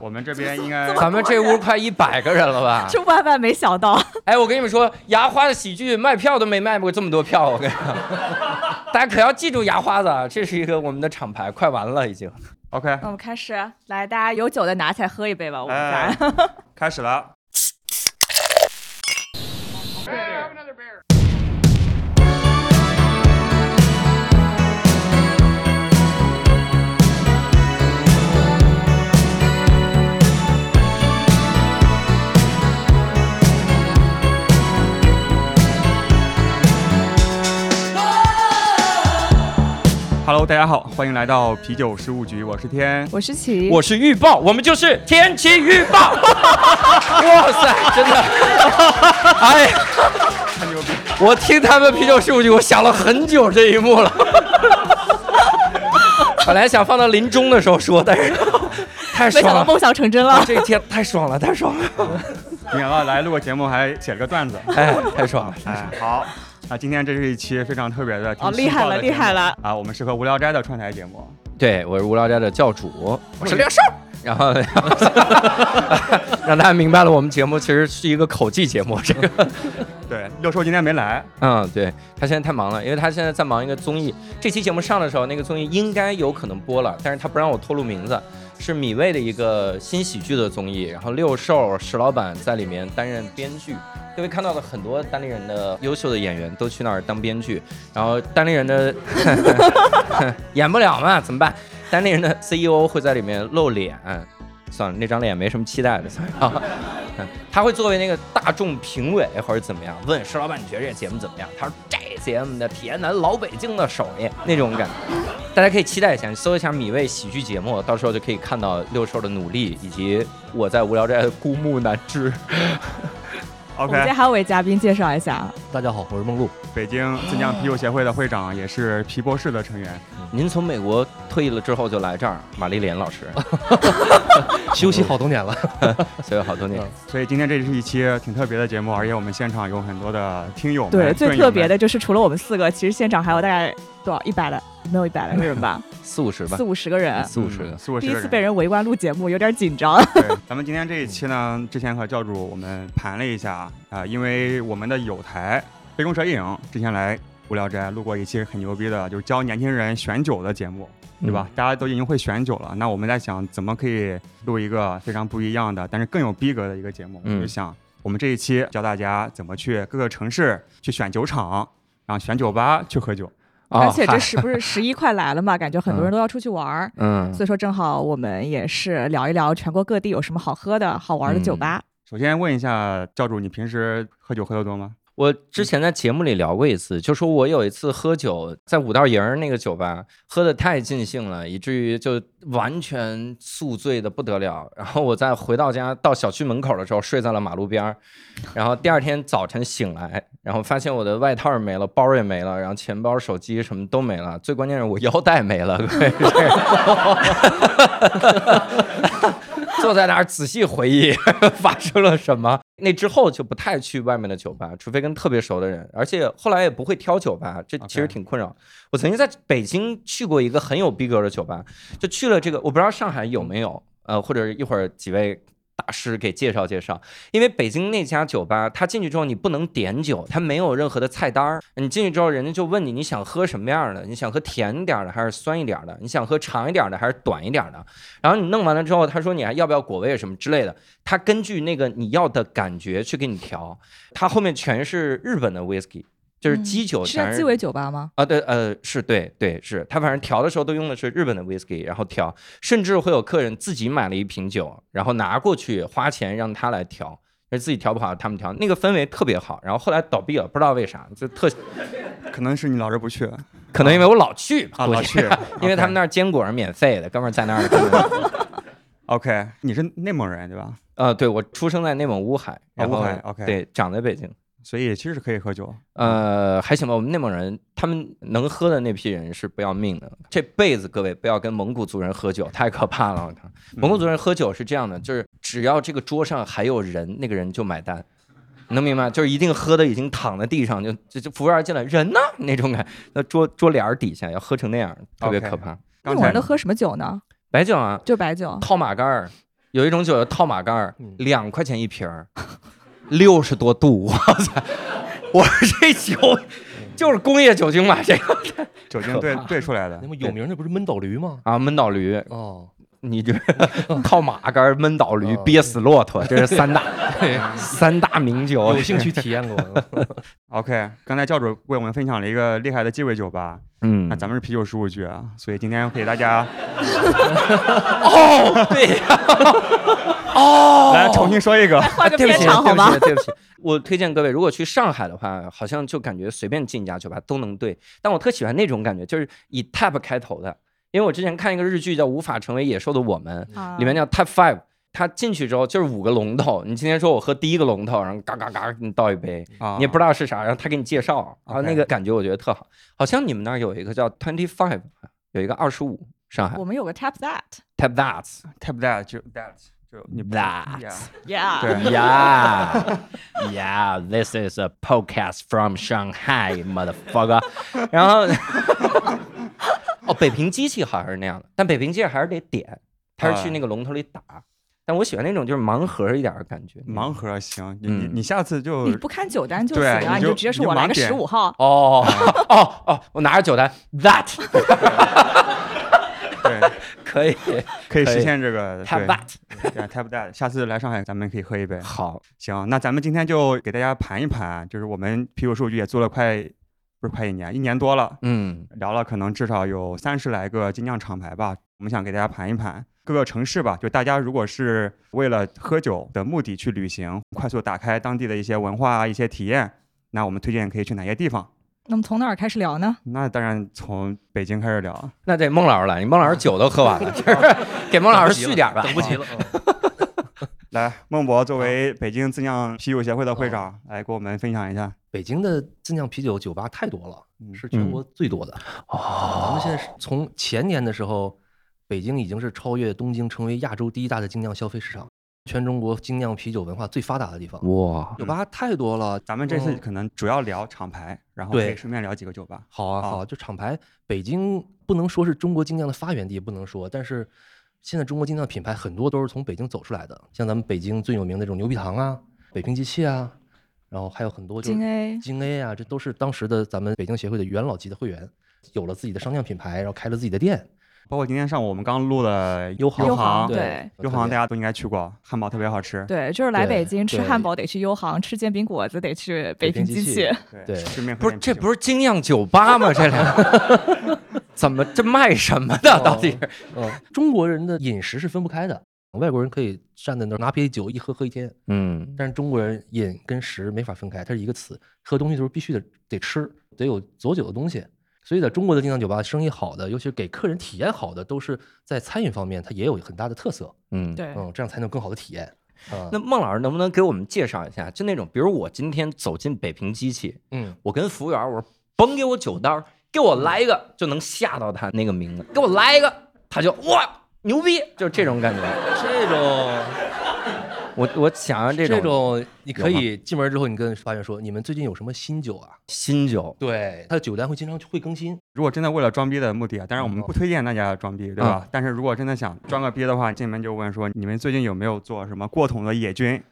我们这边应该咱们这屋快一百个人了吧？这万万没想到。哎，我跟你们说，牙花的喜剧卖票都没卖过这么多票，我跟你说，大家可要记住牙花子，啊，这是一个我们的厂牌，快完了已经。OK，那我们开始，来，大家有酒的拿起来喝一杯吧，我们哎家。开始了。Hello，大家好，欢迎来到啤酒事务局，我是天。我是齐，我是预报，我们就是天气预报。哇塞，真的，哎呀，太牛逼！我听他们啤酒事务局，我想了很久这一幕了。本来想放到临终的时候说，但是太没想爽了，到梦想成真了。这一天太爽了，太爽了，没想到来录个节目还写了个段子。哎，太爽了。哎，好，那今天这是一期非常特别的，哦，厉害了，厉害了！啊！我们是和无聊斋的串台节目，对，我是无聊斋的教主，我是六兽。然后 让大家明白了，我们节目其实是一个口技节目。这个，对，六叔今天没来，嗯，对他现在太忙了，因为他现在在忙一个综艺。这期节目上的时候，那个综艺应该有可能播了，但是他不让我透露名字，是米未的一个新喜剧的综艺。然后六兽、石老板在里面担任编剧，各位看到的很多单立人的优秀的演员都去那儿当编剧，然后单立人的 演不了嘛，怎么办？单立人的 CEO 会在里面露脸，算了，那张脸没什么期待的，算了。啊 嗯他会作为那个大众评委或者怎么样，问石老板你觉得这个节目怎么样？他说这节目的铁男老北京的手艺那种感觉，大家可以期待一下，你搜一下米未喜剧节目，到时候就可以看到六兽的努力以及我在无聊斋的孤木难支。我们今 OK，天还有位嘉宾介绍一下，大家好，我是梦露。北京自酿啤酒协会的会长，也是皮博士的成员。您从美国退役了之后就来这儿，玛丽莲老师，休息好多年了，休息好多年。所以今天这是一期挺特别的节目，而且我们现场有很多的听友。对，最特别的就是除了我们四个，其实现场还有大概多少一百来，没有一百来个人吧，四五十吧四，五十个人。四五十个嗯。四五十第一次被人围观录节目，有点紧张。对，咱们今天这一期呢，之前和教主我们盘了一下啊、因为我们的友台杯弓蛇影之前来无聊斋录过一期很牛逼的，就是教年轻人选酒的节目，对吧？大家都已经会选酒了，那我们在想怎么可以录一个非常不一样的，但是更有逼格的一个节目，嗯就想我们这一期教大家怎么去各个城市去选酒厂，然后选酒吧去喝酒。哦而且这嗨是不是 十一快来了嘛？感觉很多人都要出去玩儿，嗯，所以说正好我们也是聊一聊全国各地有什么好喝的好玩的酒吧。首先问一下教主，你平时喝酒喝得多吗？我之前在节目里聊过一次，就说我有一次喝酒，在五道营儿那个酒吧喝的太尽兴了，以至于就完全宿醉的不得了。然后我在回到家到小区门口的时候，睡在了马路边儿。然后第二天早晨醒来，然后发现我的外套也没了，包也没了，然后钱包、手机什么都没了。最关键是我腰带没了。坐在那儿仔细回忆 发生了什么。那之后就不太去外面的酒吧，除非跟特别熟的人，而且后来也不会挑酒吧，这其实挺困扰。我曾经在北京去过一个很有逼格的酒吧，就去了这个，我不知道上海有没有，呃，或者一会儿几位。大师给介绍介绍，因为北京那家酒吧，他进去之后你不能点酒，他没有任何的菜单儿。你进去之后，人家就问你你想喝什么样的？你想喝甜一点的还是酸一点的？你想喝长一点的还是短一点的？然后你弄完了之后，他说你还要不要果味什么之类的，他根据那个你要的感觉去给你调。他后面全是日本的 whisky，就是嗯基酒全是是在鸡尾酒吧吗？啊，对，呃，是对对是，他反正调的时候都用的是日本的 whisky，然后调，甚至会有客人自己买了一瓶酒，然后拿过去花钱让他来调，而自己调不好他们调，那个氛围特别好。然后后来倒闭了，不知道为啥，就特 可能是你老是不去 可能因为我老去吧，啊，老去，因为他们那儿坚果是免费的，哥们儿在那儿。OK，你是内蒙人对吧？呃，对我出生在内蒙乌海，然后乌海，OK 对长在北京。所以其实是可以喝酒。呃，还行吧。我们内蒙人，他们能喝的那批人是不要命的。这辈子各位不要跟蒙古族人喝酒，太可怕了。我靠，蒙古族人喝酒是这样的，就是只要这个桌上还有人，那个人就买单。能明白？就是一定喝的已经躺在地上，就就就服务员进来，人呢那种感，那桌桌帘儿底下要喝成那样，特别可怕。那刚才种人都喝什么酒呢？白酒啊，就白酒。套马杆儿，有一种酒叫套马杆儿嗯，两块钱一瓶儿，六十多度，我操！我说这酒就是工业酒精吧？这个酒精兑兑出来的那。么有名的不是闷倒驴吗？啊，闷倒驴，哦，你这套 马杆、闷倒驴、哦憋死骆驼，这是三大 三大名酒。有兴趣体验过？OK，刚才教主为我们分享了一个厉害的鸡尾酒吧，嗯那咱们是啤酒十五局啊，所以今天给大家哦，对呀，哦，来重新说一个。换个对不起，片场好吗？对不起，对不起。我推荐各位，如果去上海的话，好像就感觉随便进一家酒吧都能对。但我特喜欢那种感觉，就是以 Tap 开头的，因为我之前看一个日剧叫《无法成为野兽的我们》，啊里面叫 Tap Five。他进去之后就是五个龙头，你今天说我喝第一个龙头，然后嘎嘎嘎给你倒一杯，啊你也不知道是啥，然后他给你介绍，然后那个感觉我觉得特好。好像你们那儿有一个叫 Twenty Five，有一个二十五，上海我们有个 Tap That，Tap That。tap that 就 that 就你 That Yeah Yeah, yeah, this is a podcast from Shanghai, motherfucker。然后，哦，北平机器好像是那样的，但北平机器还是得点，他是去那个龙头里打。但我喜欢那种就是盲盒一点的感觉。盲盒行，你你嗯你下次就你不看酒单就行啊，你就直接说我来个十五号。哦哦哦，我拿着酒单，that 对可以可以实现这个 tap that。下次来上海咱们可以喝一杯。好，行，那咱们今天就给大家盘一盘，就是我们啤酒数据也做了快不是快一年，一年多了，嗯聊了可能至少有三十来个精酿厂牌吧。我们想给大家盘一盘各个城市吧，就大家如果是为了喝酒的目的去旅行，快速打开当地的一些文化啊、一些体验，那我们推荐可以去哪些地方？那么从哪儿开始聊呢？那当然从北京开始聊。那得孟老师来，你孟老师酒都喝完了，就是给孟老师续点吧。等不及了。来，孟博作为北京自酿啤酒协会的会长，来给我们分享一下。北京的自酿啤酒酒吧太多了，嗯。是全国最多的。哦。咱们现在是从前年的时候，北京已经是超越东京，成为亚洲第一大的精酿消费市场，全中国精酿啤酒文化最发达的地方。哇，酒吧太多了，咱们这次嗯。可能主要聊厂牌，然后可以顺便聊几个酒吧。好啊，好。就厂牌，北京不能说是中国精酿的发源地，不能说，但是现在中国精酿品牌很多都是从北京走出来的，像咱们北京最有名的这种牛皮糖啊、北平机器啊，然后还有很多就是京 A 京 A 啊，这都是当时的咱们北京协会的元老级的会员，有了自己的商酿品牌，然后开了自己的店。包括今天上午我们刚录的优航优航，对优航大家都应该去过，汉堡特别好吃。对，就是来北京吃汉堡得去优航，吃煎饼果子得去北北平机器。对顺便不是这不是是精酿酒吧吗？这俩 怎么这卖什么的？到底是？嗯，中国人的饮食是分不开的，外国人可以站在那儿拿啤酒一喝喝一天，嗯但是中国人饮跟食没法分开，它是一个词。喝东西的时候必须得得吃，得有佐酒的东西。所以在中国的精酿酒吧，生意好的，尤其是给客人体验好的，都是在餐饮方面，它也有很大的特色。嗯。对，嗯，这样才能有更好的体验。嗯，那孟老师能不能给我们介绍一下？就那种，比如我今天走进北平机器，嗯，我跟服务员我说甭给我酒单儿，给我来一个，就能吓到他那个名字，给我来一个，他就哇牛逼，就是这种感觉。这种我我想要这种这种，你可以进门之后，你跟发源说，你们最近有什么新酒啊？新酒，对，他的酒单会经常会更新。如果真的为了装逼的目的啊，当然我们嗯不推荐大家装逼，对吧？但是如果真的想装个逼的话，进门就问说你们最近有没有做什么过桶的野菌？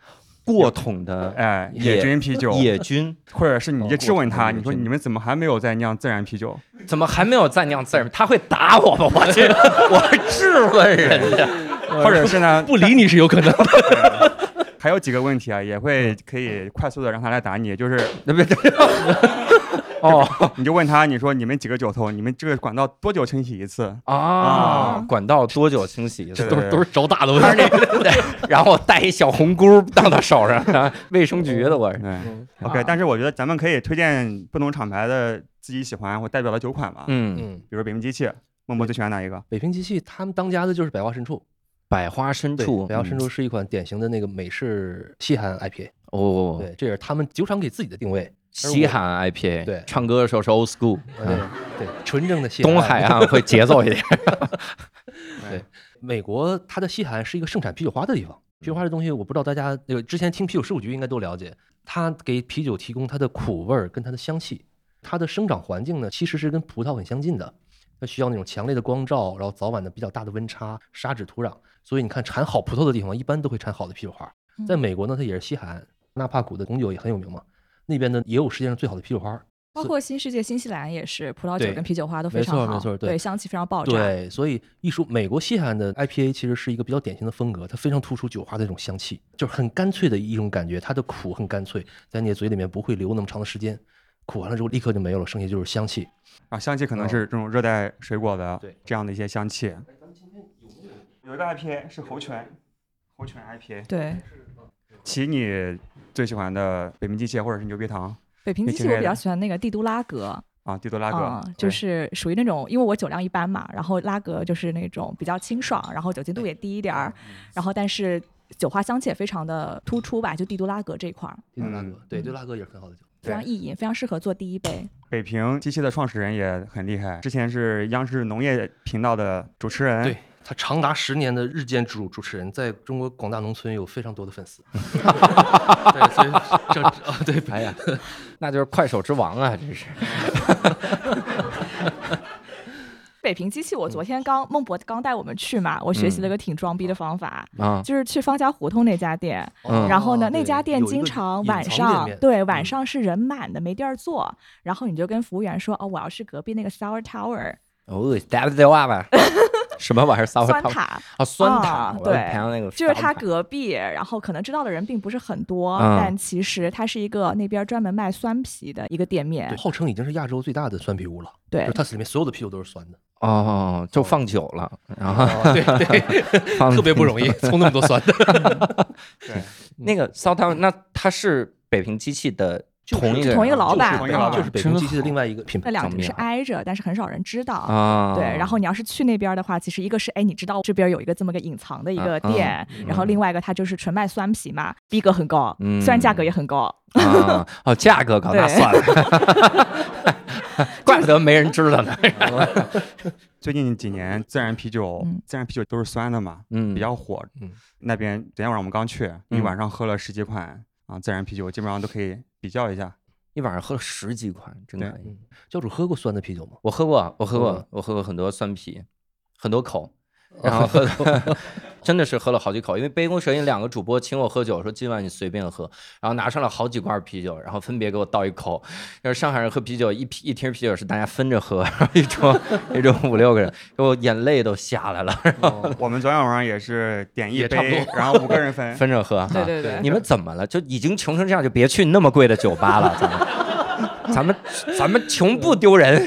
过桶的哎，野野菌啤酒，野菌，或者是你就质问他，你说你们怎么还没有在酿自然啤酒？怎么还没有在酿自然？他会打我吗？我去，我质问人家。或者是呢，不理你是有可能的。还有几个问题啊，也会可以快速的让他来打你，就是那别别，哦 你就问他，你说你们几个酒头，你们这个管道多久清洗一次？啊，管道多久清洗？一次都是都是找打的问还是题。那个，对 然后我带一小红箍当到手上，啊 卫生局的我是。对嗯，OK，但是我觉得咱们可以推荐不同厂牌的自己喜欢或代表的酒款嘛，嗯，嗯，比如北平机器，默默最喜欢哪一个？北平机器他们当家的就是百花深处。百花深，处，百花深嗯处是一款典型的那个美式西韩 IPA。哦，对，这也是他们酒厂给自己的定位。西海岸 IPA，对唱歌的时候是 old school，呃对对，纯正的西东海岸会节奏一点。对，美国它的西海岸是一个盛产啤酒花的地方。啤酒花这东西，我不知道大家那个之前听啤酒事务局应该都了解，它给啤酒提供它的苦味儿跟它的香气。它的生长环境呢，其实是跟葡萄很相近的，它需要那种强烈的光照，然后早晚的比较大的温差、砂质土壤，所以你看产好葡萄的地方，一般都会产好的啤酒花。嗯在美国呢，它也是西海岸，纳帕谷的红酒也很有名嘛，那边呢也有世界上最好的啤酒花。包括新世界新西兰也是，葡萄酒跟啤酒花都非常好，错没错对对，香气非常爆炸。对，所以一说美国西海岸的 IPA，其实是一个比较典型的风格，它非常突出酒花的这种香气，就是很干脆的一种感觉，它的苦很干脆，在你的嘴里面不会留那么长的时间，苦完了之后立刻就没有了，剩下就是香气。啊，香气可能是这种热带水果的对这样的一些香气。有一个 IPA 是猴泉，猴泉 IPA。对，其你最喜欢的北平机械或者是牛皮糖北平机器我比较喜欢那个帝都拉格，啊，帝都拉格，啊，就是属于那种，因为我酒量一般嘛，然后拉格就是那种比较清爽，然后酒精度也低一点儿，然后但是酒花香气也非常的突出吧，就帝都拉格这一块儿帝都拉格，嗯对，帝都拉格也是很好的酒。非常易饮，非常适合做第一杯。北平机械的创始人也很厉害，之前是央视农业频道的主持人。对他长达十年的日间主主持人，在中国广大农村有非常多的粉丝。对，所以这啊，对，哎呀，那就是快手之王啊，这是。北平机器，我昨天刚孟博刚带我们去嘛，我学习了个挺装逼的方法，啊，就是去方家胡同那家店，嗯。然后呢，哦那家店经常晚上对晚嗯上是人满的，没地儿坐，然后你就跟服务员说，哦，我要去隔壁那个 Sour Tower 哦，打不电话吧？什么玩意儿？骚酸塔，啊，酸啊塔，对那个就是他隔壁，然后可能知道的人并不是很多，嗯但其实它是一个那边专门卖酸啤的一个店面，，号称已经是亚洲最大的酸啤屋了。对就是它里面所有的啤酒都是酸的。哦，就放久了，然后哦，对对，特别不容易，冲那么多酸的。对，那个骚汤，那它是北平机器的同一个同一个老板同一个老板就是北京机器的另外一个品牌。那两个是挨着，但是很少人知道。啊，对，然后你要是去那边的话，其实一个是哎，你知道这边有一个这么个隐藏的一个店，然后另外一个它就是纯卖酸啤嘛，逼格很高，嗯虽然价格也很高。啊，哦，价格高，那对算了，怪不得没人知道呢。最近几年自然啤酒，嗯自然啤酒都是酸的嘛，嗯，比较火。嗯那边昨天晚上我们刚去，一嗯晚上喝了十几款啊自然啤酒，基本上都可以比较一下。一晚上喝了十几款，真对可以。教主喝过酸的啤酒吗？我喝过，我喝过喝过，我喝过很多酸啤，很多口，然后喝 真的是喝了好几口。因为杯弓蛇影两个主播请我喝酒，说今晚你随便喝，然后拿上了好几罐啤酒，然后分别给我倒一口。要是上海人喝啤酒，一啤一听啤酒是大家分着喝，然后一桌一桌五六个人，给我眼泪都下来了，我们昨天晚上也是点一也差不杯，多然后五个人分。分着喝。啊对对对，你们怎么了？就已经穷成这样，就别去那么贵的酒吧了。咱们，咱们，咱们穷不丢人。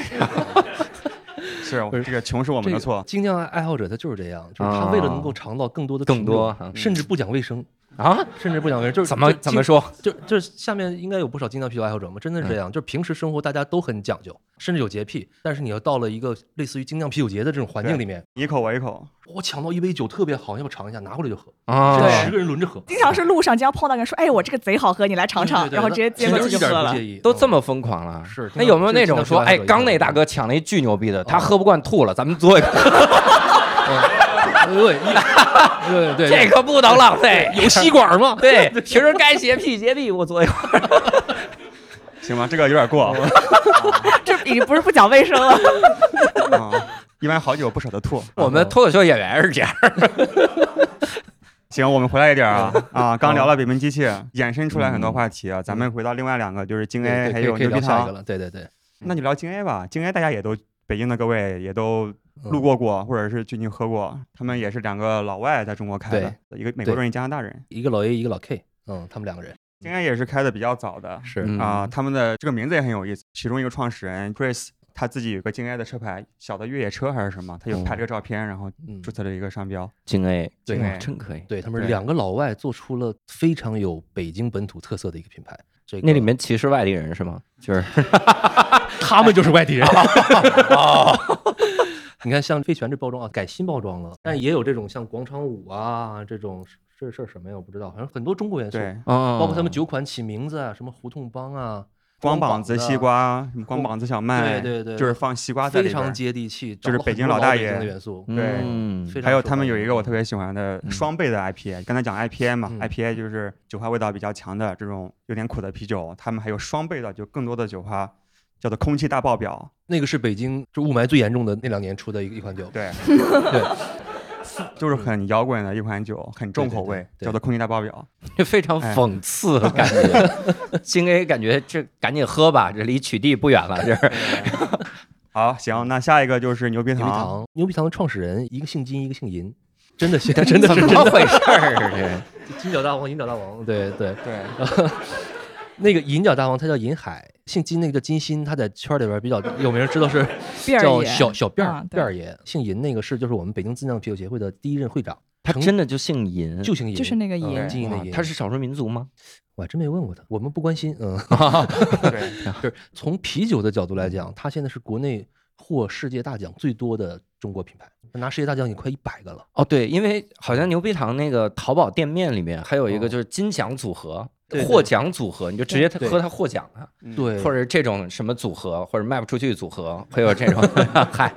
是这个穷是我们这个的错。精酿爱好者他就是这样，就是他为了能够尝到更多的更多啊。甚至不讲卫生，啊？甚至不想跟人，就是怎么怎么说？就就是下面应该有不少精酿啤酒爱好者嘛，真的是这嗯样，就是平时生活大家都很讲究，甚至有洁癖，但是你要到了一个类似于精酿啤酒节的这种环境里面，你一口我一口，我抢到一杯酒特别好，要不尝一下，拿回来就喝，啊，十个人轮着喝，经常是路上经常碰到人说，哎，我这个贼好喝，你来尝尝，对对对然后直接接过去就喝了。都这么疯狂了。是那有没有那种说，哎，刚那大哥抢了一巨牛逼的，他喝不惯吐了，咱们做一个，对对对，这可不能浪费。有吸管吗？对，平时该洁癖洁癖，我坐一个。行吧，这个有点过 这已经不是不讲卫生了。啊。一般好久不舍得吐。我们脱口秀演员是这样。行，我们回来一点啊啊！刚聊了北门机器，衍生出来很多话题啊。咱们回到另外两个，就是京 A 还有牛皮糖。对对对，那就聊京 A 吧。京 A 大家也都北京的各位也都嗯路过过，或者是最近喝过。他们也是两个老外在中国开的，一个美国人，一加拿大人。一个老 A 一个老 K，嗯，他们两个人应该也是开的比较早的是嗯啊。他们的这个名字也很有意思，其中一个创始人 Chris。他自己有个京 A 的车牌，小的越野车还是什么，他就拍这个照片，然后嗯注册了一个商标。京 A，对哇真可以。对他们两个老外做出了非常有北京本土特色的一个品牌。这个那里面歧视外地人是吗？就是 他们就是外地人。你看，像飞泉这包装啊，改新包装了，但也有这种像广场舞啊这种，这事儿什么呀？我不知道，好像很多中国元素，对，哦，包括他们酒款起名字啊，什么胡同帮啊，光膀子西瓜，什么光膀子小麦，对对对，就是放西瓜在里边非常。接地气，就是北京老大爷的元素。对嗯还有他们有一个我特别喜欢的嗯双倍的 IPA，刚才讲 IPA 嘛嗯，IPA 就是酒花味道比较强的这种有点苦的啤酒，他们还有双倍的，就更多的酒花，叫做空气大爆表。那个是北京就雾霾最严重的那两年出的一一款酒。对，对就是很摇滚的一款酒，很重口味，对对对叫做空气大爆表。非常讽刺的感觉。金 A 感觉这赶紧喝吧，这离取缔不远了，这是。好，行，那下一个就是牛皮糖。牛皮糖，牛皮糖的创始人一个姓金，一个姓银，真的 是真的怎么是真的。回事儿？金角大王，银角大王，对对。对，那个银角大王他叫银海，姓金那个叫金鑫，他在圈里边比较有名，知道是 叫小小辫儿辫儿爷。姓银那个是就是我们北京自酿啤酒协会的第一任会长，他真的就姓银，就姓银，就是那个银嗯金银的银。他是少数民族吗？我还真没问过他，我们不关心。嗯，对，就是从啤酒的角度来讲，他现在是国内获世界大奖最多的中国品牌，拿世界大奖已经快一百个了。哦，对，因为好像牛皮糖那个淘宝店面里面还有一个哦就是金奖组合。获奖组合，你就直接对喝他获奖的，嗯对，或者这种什么组合，或者卖不出去组合，会有这种，嗨，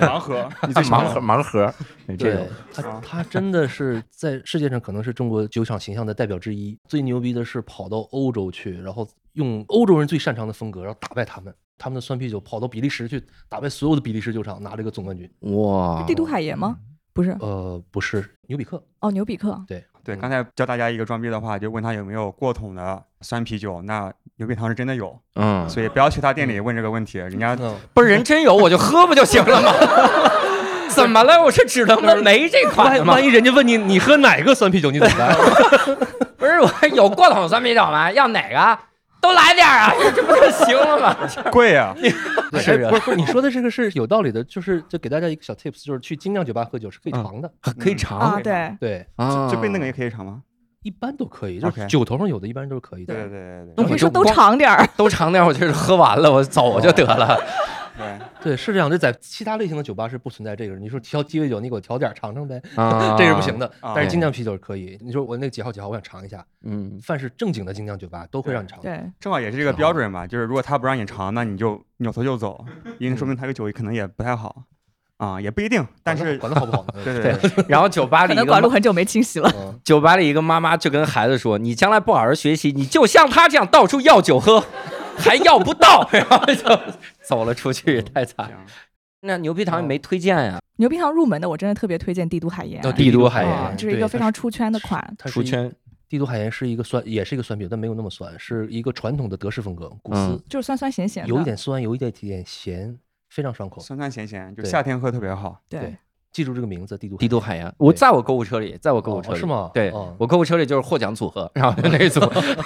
盲盒，盲盒盲盒这对种，他啊他真的是在世界上可能是中国酒厂形象的代表之一。最牛逼的是跑到欧洲去，然后用欧洲人最擅长的风格，然后打败他们。他们的酸啤酒跑到比利时去打败所有的比利时酒厂，拿了一个总冠军。哇，帝都海盐吗？不是，呃，不是牛比克，哦，牛比克。对，嗯刚才教大家一个装逼的话，就问他有没有过桶的酸啤酒。那牛皮糖是真的有，嗯，所以不要去他店里问这个问题，人家嗯，不是人真有我就喝不就行了吗？怎么了？我是只能问没这款吗万万？一人家问你你喝哪个酸啤酒，你怎么办？不是我有过桶酸啤酒吗？要哪个？都来点儿啊，这不就行了吗？贵啊。是啊是不是，你说的这个是有道理的，就是就给大家一个小 tips，就是去精酿酒吧喝酒是可以尝的，可以尝啊，对，对，啊就被那个也可以尝吗？一般都可以，就是酒头上有的，一般都是可以的。对对对对我说都尝点儿。都尝点儿，我就是喝完了，我走就得了。对对，是这样。这在其他类型的酒吧是不存在这个。你说调鸡尾酒，你给我调点尝尝呗，啊 这是不行的。啊但是精酿啤酒是可以。你说我那个几号几号，我想尝一下。嗯，凡是正经的精酿酒吧都会让你尝。对，正好也是这个标准吧，就是如果他不让你尝，那你就扭头就走，因为说明他这个酒可能也不太好啊，也不一定。但是管得好不好呢？对对对，然后酒吧里可能一个妈管路很久没清洗了。嗯，酒吧里一个妈妈就跟孩子说：“你将来不好好学习，你就像他这样到处要酒喝，还要不到。”然后就走了出去，太惨。了那牛皮糖也没推荐呀，牛皮糖入门的，我真的特别推荐帝都海盐。哦帝都海啊盐这是一个非常出圈的款。它出圈。帝都海盐是一个酸，也是一个酸啤，但没有那么酸，是一个传统的德式风格，古斯嗯，就是酸酸咸咸的，有一点酸，有一点点咸，非常爽口。酸酸咸咸，就对夏天喝特别好。对对，记住这个名字，帝都海帝都海洋，我在我购物车里，在我购物车里。哦是吗？对哦。我购物车里就是获奖组合，然后那一组，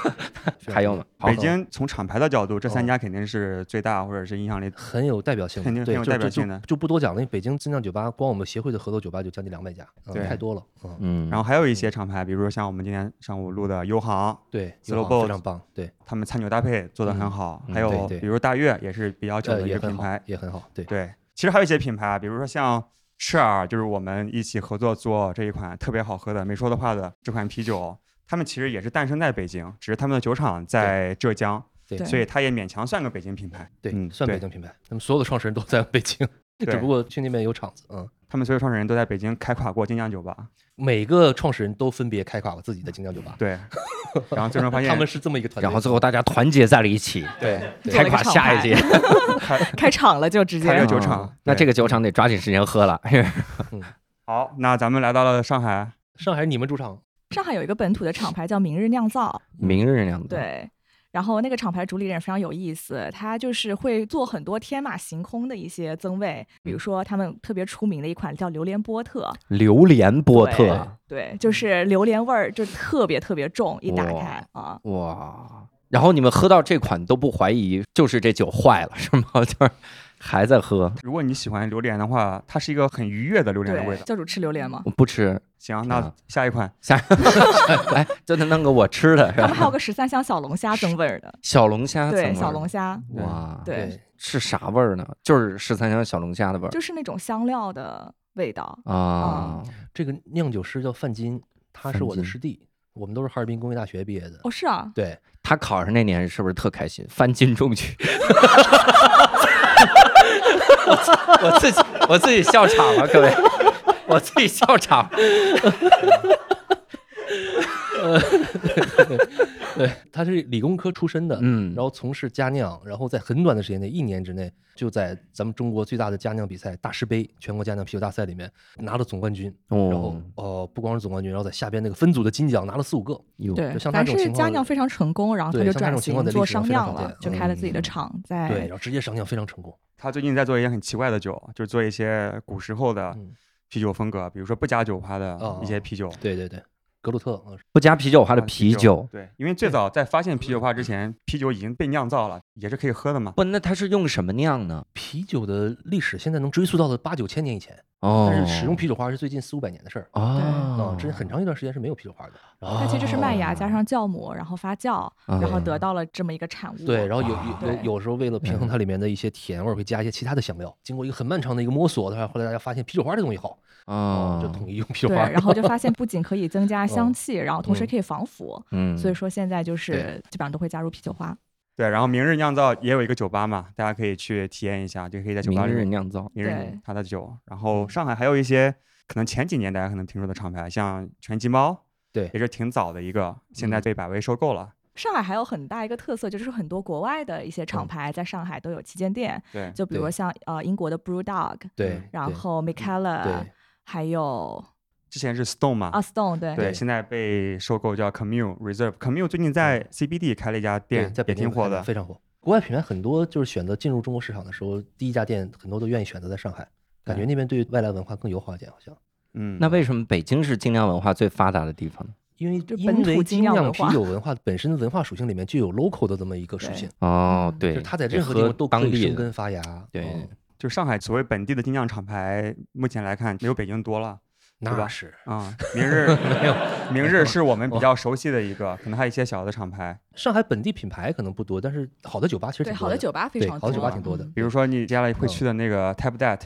还有吗？北京从厂牌的角度，这三哦。家肯定是最大或者是影响力很有代表性的，肯定很有代表性的。就就不多讲了。因为北京精酿酒吧，光我们协会的合作酒吧就将近两百家，嗯对。太多了。嗯，嗯，然后还有一些厂牌，比如说像我们今天上午录的优航，对，Slowboat 非常棒，对，他们餐酒搭配做得很嗯好，嗯还有比如大悦也是比较久呃，的一个品牌，，也很好，对，对，其实还有一些品牌，比如说像赤耳，就是我们一起合作做这一款特别好喝的没说的话的这款啤酒，他们其实也是诞生在北京，只是他们的酒厂在浙江，所以它也勉强算个北京品牌。对，嗯对算北京品牌。他们所有的创始人都在北京，只不过去那边有厂子。嗯，他们所有创始人都在北京开垮过精酿酒吧，每个创始人都分别开垮过自己的精酿酒吧，对，然后最终发现他们是这么一个团队。然后最后大家团结在了一起，对 对开垮下一届。开场了就直接开了酒厂哦，那这个酒厂得抓紧时间喝了。好，那咱们来到了上海，上海你们主场，上海有一个本土的厂牌叫明日酿造，明日酿造，对。然后那个厂牌主理人非常有意思，他就是会做很多天马行空的一些增味，比如说他们特别出名的一款叫榴莲波特，榴莲波特，对，对，就是榴莲味儿就特别特别重，一打开啊，哇！然后你们喝到这款都不怀疑，就是这酒坏了是吗？就是还在喝，如果你喜欢榴莲的话，它是一个很愉悦的榴莲的味，道。教主吃榴莲吗？我不吃。行，啊那下一款下，来，就得弄个我吃的是他们还有？个十三香小龙虾增味儿的，小龙虾对，小龙虾，哇，对，是啥味儿呢？就是十三香小龙虾的味儿就是那种香料的味道。啊。这个酿酒师叫范金，他是我的师弟，我们都是哈尔滨工业大学毕业的。哦，是啊，对，他考上那年是不是特开心？翻金中举，我自己我自己笑场了，各位，我自己笑场。对他他是理工科出身的，嗯，然后从事家酿，然后在很短的时间内，一年之内就在咱们中国最大的家酿比赛大师杯全国家酿啤酒大赛里面拿了总冠军。哦然后哦，哦，不光是总冠军，然后在下边那个分组的金奖拿了四五个。哟对就，像他凡是这种情况家酿非常成功，然后他对就转像他这种情况型做商酿了就开了自己的嗯厂，在对，然后直接商酿非常成功。他最近在做一些很奇怪的酒，就是做一些古时候的嗯，啤酒风格，比如说不加酒花的哦一些啤酒。对对对，格鲁特，嗯不加啤酒花的啊啤酒，对，因为最早在发现啤酒花之前，啤酒已经被酿造了，也是可以喝的嘛。不，那它是用什么酿呢？啤酒的历史现在能追溯到了八九千年以前，哦，但是使用啤酒花是最近四五百年的事儿。哦啊，，之前很长一段时间是没有啤酒花的。然后它其实就是麦芽加哦上酵母，然后发酵，然后嗯得到了这么一个产物。对，然后有有有有时候为了平衡它里面的一些甜味儿，会加一些其他的香料。经过一个很漫长的一个摸索，的话后来大家发现啤酒花这东西好，哦，就统一用啤酒对，花。然后就发现不仅可以增加香嗯气，然后同时嗯可以防腐，嗯，所以说现在就是基本上都会加入啤酒花。对，然后明日酿造也有一个酒吧嘛，大家可以去体验一下，就可以在酒吧明里日酿造，明日对他的酒。然后上海还有一些可能前几年大家可能听说的厂牌，像拳击猫，对也是挺早的一个，现在嗯被百威收购了。上海还有很大一个特色，就是很多国外的一些厂嗯牌在上海都有旗舰店，对，就比如对像呃英国的 BrewDog，对，然后 Mikella，还有之前是 Stone 嘛，啊 Stone，对对，现在被收购叫 Commune Reserve。Commune 最近在 CBD 开了一家店，在北京也挺火的。非常火。国外品牌很多就是选择进入中国市场的时候，第一家店很多都愿意选择在上海，感觉那边对外来文化更友好一点，好像。嗯，那为什么北京是精酿文化最发达的地方呢？因为这因为本土精精酿啤酿文化酒文化本身的文化属性里面就有 local 的这么一个属性，哦，嗯对，就是它在任何地方都可以生根发芽。对嗯就上海所谓本地的精酿厂牌，目前来看没有北京多了那是啊。明日 没有明日是我们比较熟悉的一个，可能还有一些小的厂牌，上海本地品牌可能不多，但是好的酒吧其实多的好的酒吧非常多，好的酒吧挺多的嗯。比如说你接下来会去的那个 Tap That，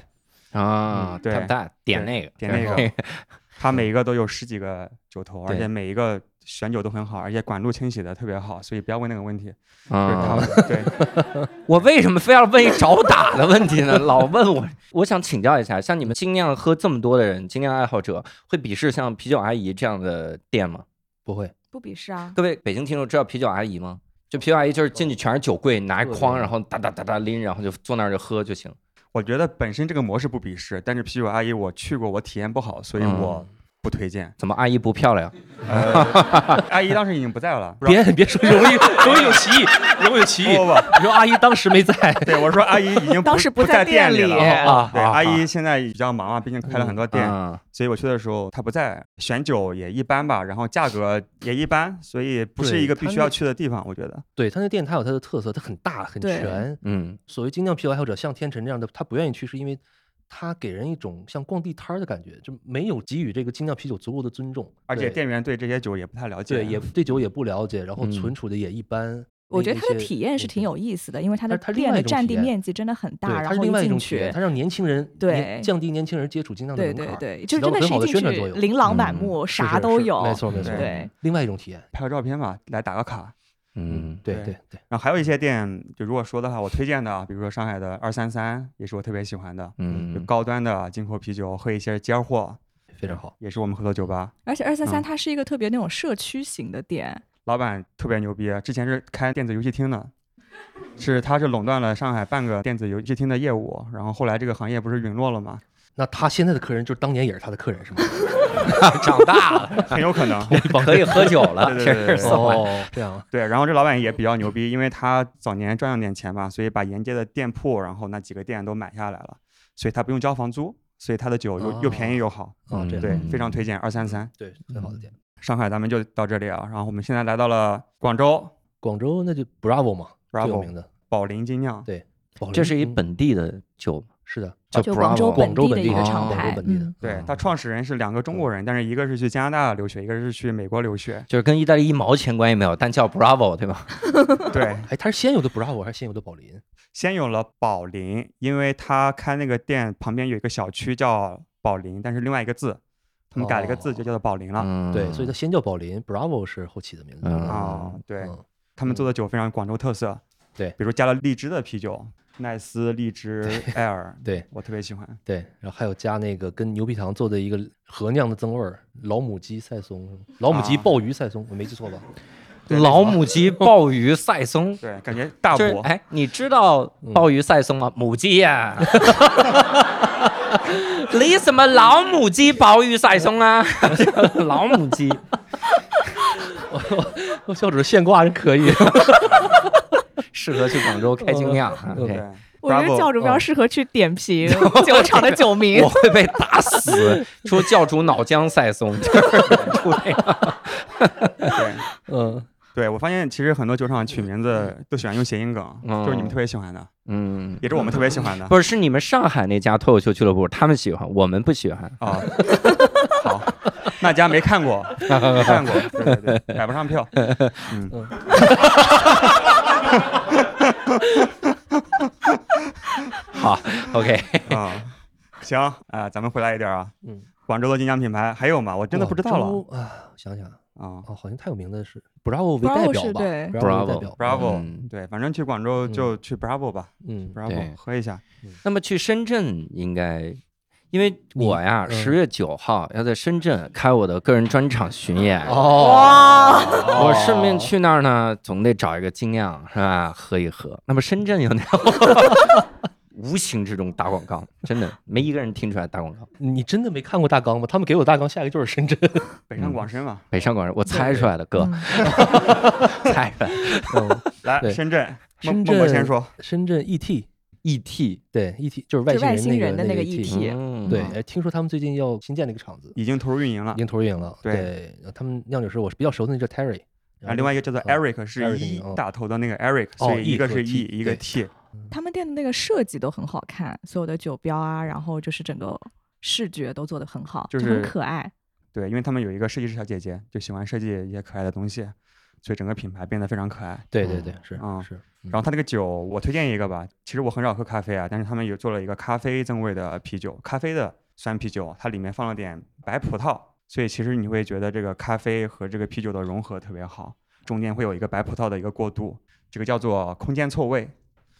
啊，嗯对太不大，点那个，点那个 它每一个都有十几个酒头，而且每一个选酒都很好，而且管路清洗的特别好，所以不要问那个问题。就是啊他，们对，我为什么非要问一找打的问题呢？老问我，我想请教一下，像你们精酿喝这么多的人，精酿爱好者会鄙视像啤酒阿姨这样的店吗？不会。不鄙视啊。各位北京听众知道啤酒阿姨吗？就啤酒阿姨就是进去全是酒柜，拿一筐，然后哒哒哒哒拎，然后就坐那儿就喝就行。我觉得本身这个模式不鄙视，但是啤酒阿姨我去过，我体验不好，所以嗯我不推荐。怎么阿姨不漂亮？阿姨当时已经不在了，别别说容易容易有歧义，容易有歧义。不不你说阿姨当时没在，对我说阿姨已经当时不不在店店里了。啊对，啊阿姨现在比较忙啊，毕竟开了很多店，嗯所以我去的时候她不在，选酒也一般吧，然后价格也一般，所以不是一个必须要去的地方，我觉得。对他那店它有它的特色，它很大很对全。嗯所谓精酿啤酒爱好者，像天成这样的，他不愿意去，是因为他给人一种像逛地摊儿的感觉，就没有给予这个精酿啤酒足够的尊重，而且店员对这些酒也不太了解，对也对酒也不了解，然后嗯存储的也一般。我觉得它的体验是挺有意思的，因为它的店的占地面积真的很大，然后它是另外一进种体验，去它，让年轻人对降低年轻人接触精酿的门槛儿，对对，就到了很好的真的是一作用。琳琅满嗯目，啥都有，没错没错，对，另外一种体验。拍个照片嘛，来打个卡。嗯，对对对对，然后还有一些店，就如果说的话，我推荐的啊，比如说上海的二三三，也是我特别喜欢的，就嗯高端的进口啤酒，喝一些尖货，非常好。也是我们合作酒吧。而且二三三嗯它是一个特别那种社区型的店，老板特别牛逼，之前是开电子游戏厅的，是他是垄断了上海半个电子游戏厅的业务，然后后来这个行业不是陨落了吗？那他现在的客人就是当年也是他的客人是吗？长大了，很有可能。可以喝酒了，对对这对对对是送来。哦，这样啊，对，然后这老板也比较牛逼，因为他早年赚了点钱嘛，所以把沿街的店铺，然后那几个店都买下来了，所以他不用交房租，所以他的酒又、又便宜又好。哦，这样对，嗯非常推荐二三三。对，很好的店。上海咱们就到这里啊，然后我们现在来到了广州广州那就 Bravo 嘛，Bravo 名的，宝林精酿。对，宝这是一本地的酒，是的，叫就广州 Bravo 本地的一广州本地的哦个厂牌，本地的嗯，对，它创始人是两个中国人，但是一个是去加拿大留学，一个是去美国留学。就是跟意大利一毛钱关系没有，但叫 Bravo 对吧？对，哎，他是先有的 Bravo 还是先有的宝林？先有了宝林，因为他开那个店旁边有一个小区叫宝林，但是另外一个字，他们改了一个字就叫做宝林了。嗯，对，所以他先叫宝林 Bravo 是后起的名字。嗯啊、对，嗯他们做的酒非常广州特色。对比如加了荔枝的啤酒，奈斯荔枝艾尔，对我特别喜欢。对，然后还有加那个跟牛皮糖做的一个合酿的增味儿，老母鸡赛松，老母鸡啊鲍鱼赛松，我没记错吧？对老母鸡、鲍鱼、赛松。对，感觉大补。哎，你知道鲍鱼赛松吗？母鸡呀、你什么老母鸡鲍鱼赛松啊？老母鸡，教主现挂是可以。适合去广州开精酿。啊对 OK，我觉得教主比较适合去点评 酒厂的酒名我。会被打死。说教主脑浆塞松，就 是出那个。对嗯，对，我发现其实很多酒厂取名字都喜欢用谐音梗，就是你们特别喜欢的，嗯，也是我们特别喜欢的。不是，是你们上海那家脱口秀俱乐部，他们喜欢，我们不喜欢。啊，好，那家没看过，没看过，对对对，买不上票。嗯，好，OK，啊，行啊，咱们回来一点啊。嗯，广州的精酿品牌还有吗？我真的不知道了啊。想想啊。哦，好像太有名的是 Bravo 为代表吧是对，Bravo 为代表 Bravo，嗯对，反正去广州就去 Bravo 吧嗯，，Bravo 对喝一下。那么去深圳应该，因为我呀，嗯十月九号要在深圳开我的个人专场巡演。哦，我顺便去那儿呢，总得找一个精酿是吧，喝一喝。那么深圳有那样，无形之中打广告，真的没一个人听出来打广告。你真的没看过大纲吗？他们给我大纲，下一个就是深圳。北上广深嘛，北上广深，我猜出来的，哥，嗯 猜出来。嗯，来深圳，孟深圳先说。深圳 ET，E.T. 对 ET 就是外星星人人的那个 ET。嗯对，哎，听说他们最近要新建那个厂子，已经投入运营了已。经投入运营了。对对，他们酿酒师我是比较熟的，那叫 Terry。然后另外一个叫做嗯 Eric，是一嗯打头的那个 Eric，哦所以一 E 和个是 T，E，一个 T。他们店的那个设计都很好看，所有的酒标啊，然后就是整个视觉都做得很好，就是很可爱。对，因为他们有一个设计师小姐姐，就喜欢设计一些可爱的东西，所以整个品牌变得非常可爱。对对对，是嗯是。然后它这个酒，我推荐一个吧。其实我很少喝咖啡啊，但是他们有做了一个咖啡增味的啤酒，咖啡的酸啤酒，它里面放了点白葡萄，所以其实你会觉得这个咖啡和这个啤酒的融合特别好，中间会有一个白葡萄的一个过渡，这个叫做空间错位。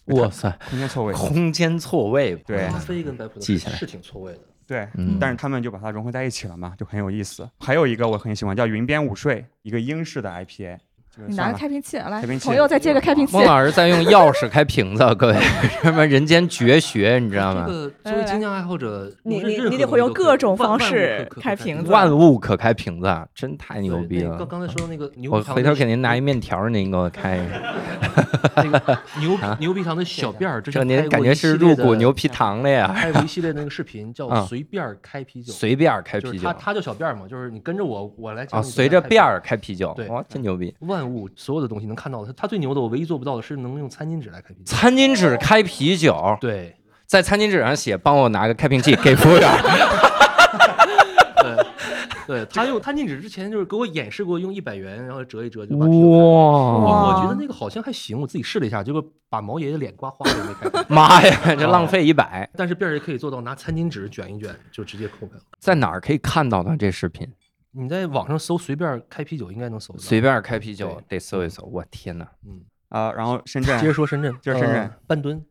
哇塞，空间错位，空间错位，对咖啡跟白葡萄记下来是挺错位的。对，嗯但是他们就把它融合在一起了嘛，就很有意思。还有一个我很喜欢，叫云边午睡，一个英式的 IPA。这个你拿个开瓶器来朋友再借个开瓶器孟。老师在用钥匙开瓶子，各位，什么人间绝学，你知道吗？这个作为精酿爱好者，你你你得会用各种方式开瓶子万物可开瓶子，真太牛逼了！那刚刚才说的那个牛我回头给您拿一面条，您给我开一个。那个 牛牛皮糖的小辫儿，这您感觉是入股牛皮糖了呀？拍过一系列那个视频，叫 嗯随便开啤酒，随便开啤酒他他叫小辫儿嘛，就是你跟着我，我来教啊，你怎么随着辫儿开啤酒，对哇，真牛逼！万物所有的东西能看到的，他他最牛的，我唯一做不到的是能用餐巾纸来开啤酒。餐巾纸开啤酒，对在餐巾纸上写“帮我拿个开瓶器给服务员 对对，他用餐巾纸之前就是给我演示过用一百元，然后折一折就把啤酒开了。我哇，我觉得那个好像还行，我自己试了一下，结果把毛爷爷脸刮花了也没开 开。妈呀，这浪费一百！但是辫儿也可以做到拿餐巾纸卷一卷就直接扣开了。在哪儿可以看到呢？这视频你在网上搜随便开啤酒应该能搜到。随便开啤酒得搜一搜，我天哪！嗯，啊，然后深圳接着说深圳，就是深圳呃半吨，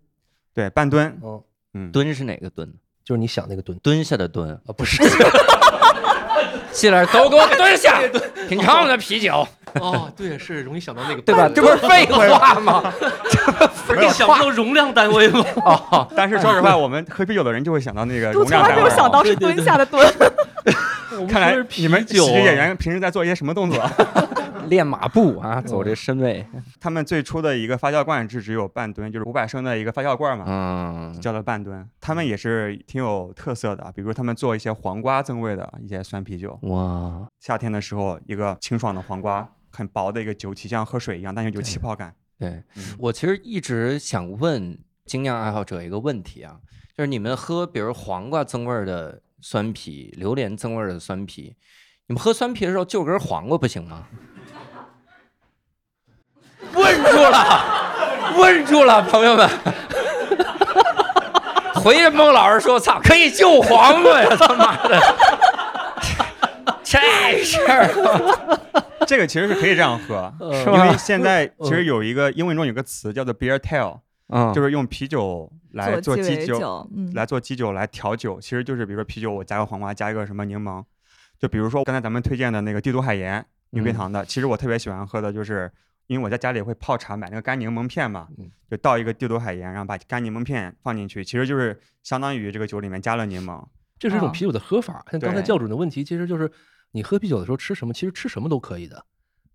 对半吨，嗯，嗯，蹲是哪个蹲？就是你想那个吨蹲下的蹲。啊，不是 进来都给我蹲下，品尝我的啤酒，哦，对，是容易想到那个对吧？这不是废话吗？这不是你想不到容量单位吗？哦，但是说实话，我们喝啤酒的人就会想到那个我从来没有容量单位。想到是蹲下的蹲，看来你们喜啤酒啊剧演员平时在做一些什么动作？练马步啊，走这身位，他们最初的一个发酵罐是只有半吨，就是五百升的一个发酵罐嘛，嗯，叫做半吨。他们也是挺有特色的，比如他们做一些黄瓜增味的一些酸啤酒。哇，夏天的时候，一个清爽的黄瓜，很薄的一个酒体，像喝水一样，但是有气泡感。对嗯我其实一直想问精酿爱好者一个问题啊，就是你们喝比如黄瓜增味儿的酸啤、榴莲增味儿的酸啤，你们喝酸啤的时候就根黄瓜不行吗？问住了，问住了，朋友们。回去孟老师说：“操，可以救黄瓜呀！他妈的，这事儿这个其实是可以这样喝，是因为？现在其实有一个英文中有个词叫做 beer tail，嗯，就是用啤酒来做基酒，酒，嗯，来做基酒来调酒，其实就是比如说啤酒我加个黄瓜，加一个什么柠檬，就比如说刚才咱们推荐的那个帝都海盐，牛皮糖的。其实我特别喜欢喝的就是，因为我在家里会泡茶，买那个干柠檬片嘛嗯，就倒一个帝都海盐，然后把干柠檬片放进去，其实就是相当于这个酒里面加了柠檬。这是一种哦啤酒的喝法。像刚才对教主的问题，其实就是你喝啤酒的时候吃什么，其实吃什么都可以的。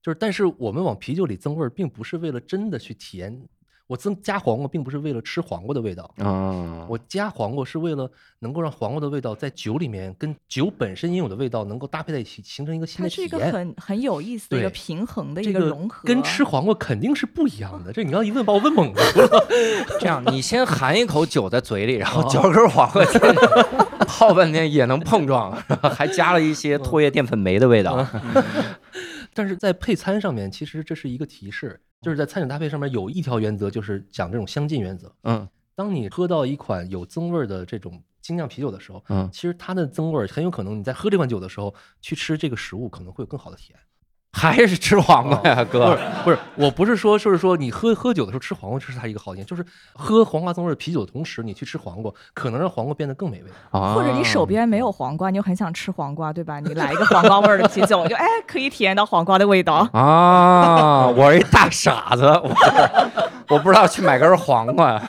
就是，但是我们往啤酒里增味儿，并不是为了真的去体验。我增加黄瓜，并不是为了吃黄瓜的味道，啊，我加黄瓜是为了能够让黄瓜的味道在酒里面跟酒本身应有的味道能够搭配在一起，形成一个新它是一个。很很有意思的一个平衡的一个融合，跟吃黄瓜肯定是不一样的。这你刚一问把我问懵了。这样你先含一口酒在嘴里，然后嚼根黄瓜泡半天也能碰撞，还加了一些唾液淀粉酶的味道。但是在配餐上面，其实这是一个提示，就是在餐饮搭配上面有一条原则，就是讲这种相近原则。嗯当你喝到一款有增味儿的这种精酿啤酒的时候，嗯，其实它的增味儿很有可能你在喝这款酒的时候去吃这个食物，可能会有更好的体验。还是吃黄瓜呀，不哥是。不是，我不是说，就是说你喝喝酒的时候吃黄瓜，这是它一个好点，就是喝黄瓜增味儿啤酒的同时，你去吃黄瓜，可能让黄瓜变得更美味。啊或者你手边没有黄瓜，你又很想吃黄瓜，对吧？你来一个黄瓜味儿的啤酒，就哎可以体验到黄瓜的味道。啊，我是一大傻子，我我不知道去买根黄瓜。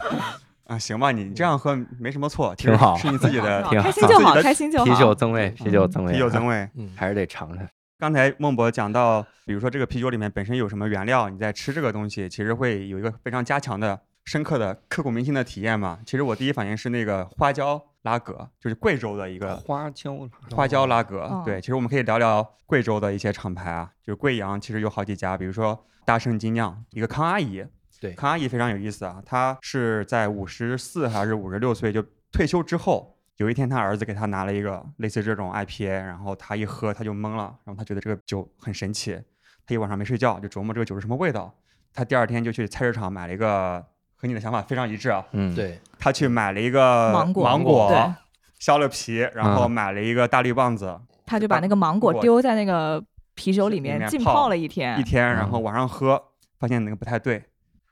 啊，行吧，你这样喝没什么错，挺好实是你自己的挺好开心就好，开心就好。啤酒增味，啤酒增味，啤酒增味。嗯，还是得尝尝。刚才孟博讲到，比如说这个啤酒里面本身有什么原料，你在吃这个东西，其实会有一个非常加强的、深刻的、刻骨铭心的体验嘛。其实我第一反应是那个花椒拉格，就是贵州的一个花椒花椒拉格。哦对，其实我们可以聊聊贵州的一些厂牌啊，就是贵阳其实有好几家，比如说大圣精酿，一个康阿姨。对康阿姨非常有意思啊，她是在五十四还是五十六岁就退休之后，有一天他儿子给他拿了一个类似这种 IPA，然后他一喝他就懵了，然后他觉得这个酒很神奇，他一晚上没睡觉就琢磨这个酒是什么味道。他第二天就去菜市场买了一个，和你的想法非常一致啊。嗯，对，他去买了一个芒果芒果对削了皮，然后嗯买了一个大绿棒子，他就把那个芒果丢在那个啤酒里里面浸泡泡了一天，一天，然后嗯晚上喝，发现那个不太对。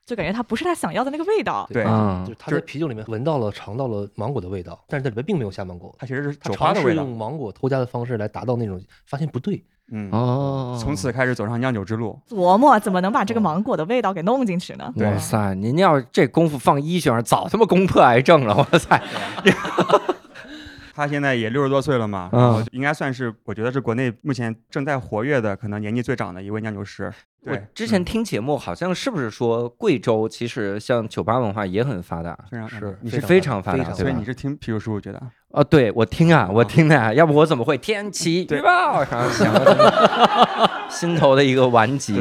就感觉它不是他想要的那个味道。对嗯就是他在啤酒里面闻到了、尝到了芒果的味道，但是它里面并没有下芒果，它其实是他酒花的味道。尝试用芒果偷加的方式来达到那种发现不对。嗯，哦，从此开始走上酿酒之路。琢磨怎么能把这个芒果的味道给弄进去呢？哇塞，您要这功夫放医学上，早他妈攻破癌症了！哇塞，他现在也六十多岁了嘛，嗯然后应该算是我觉得是国内目前正在活跃的，可能年纪最长的一位酿酒师。我对，之前嗯听节目好像是不是说贵州其实像酒吧文化也很发达？非常是你是是非常发达，所以你？是听啤酒叔，我觉得哦，对，我听啊，我听的啊，要不我怎么会天气预报？然后想到这个 心头的一个顽疾。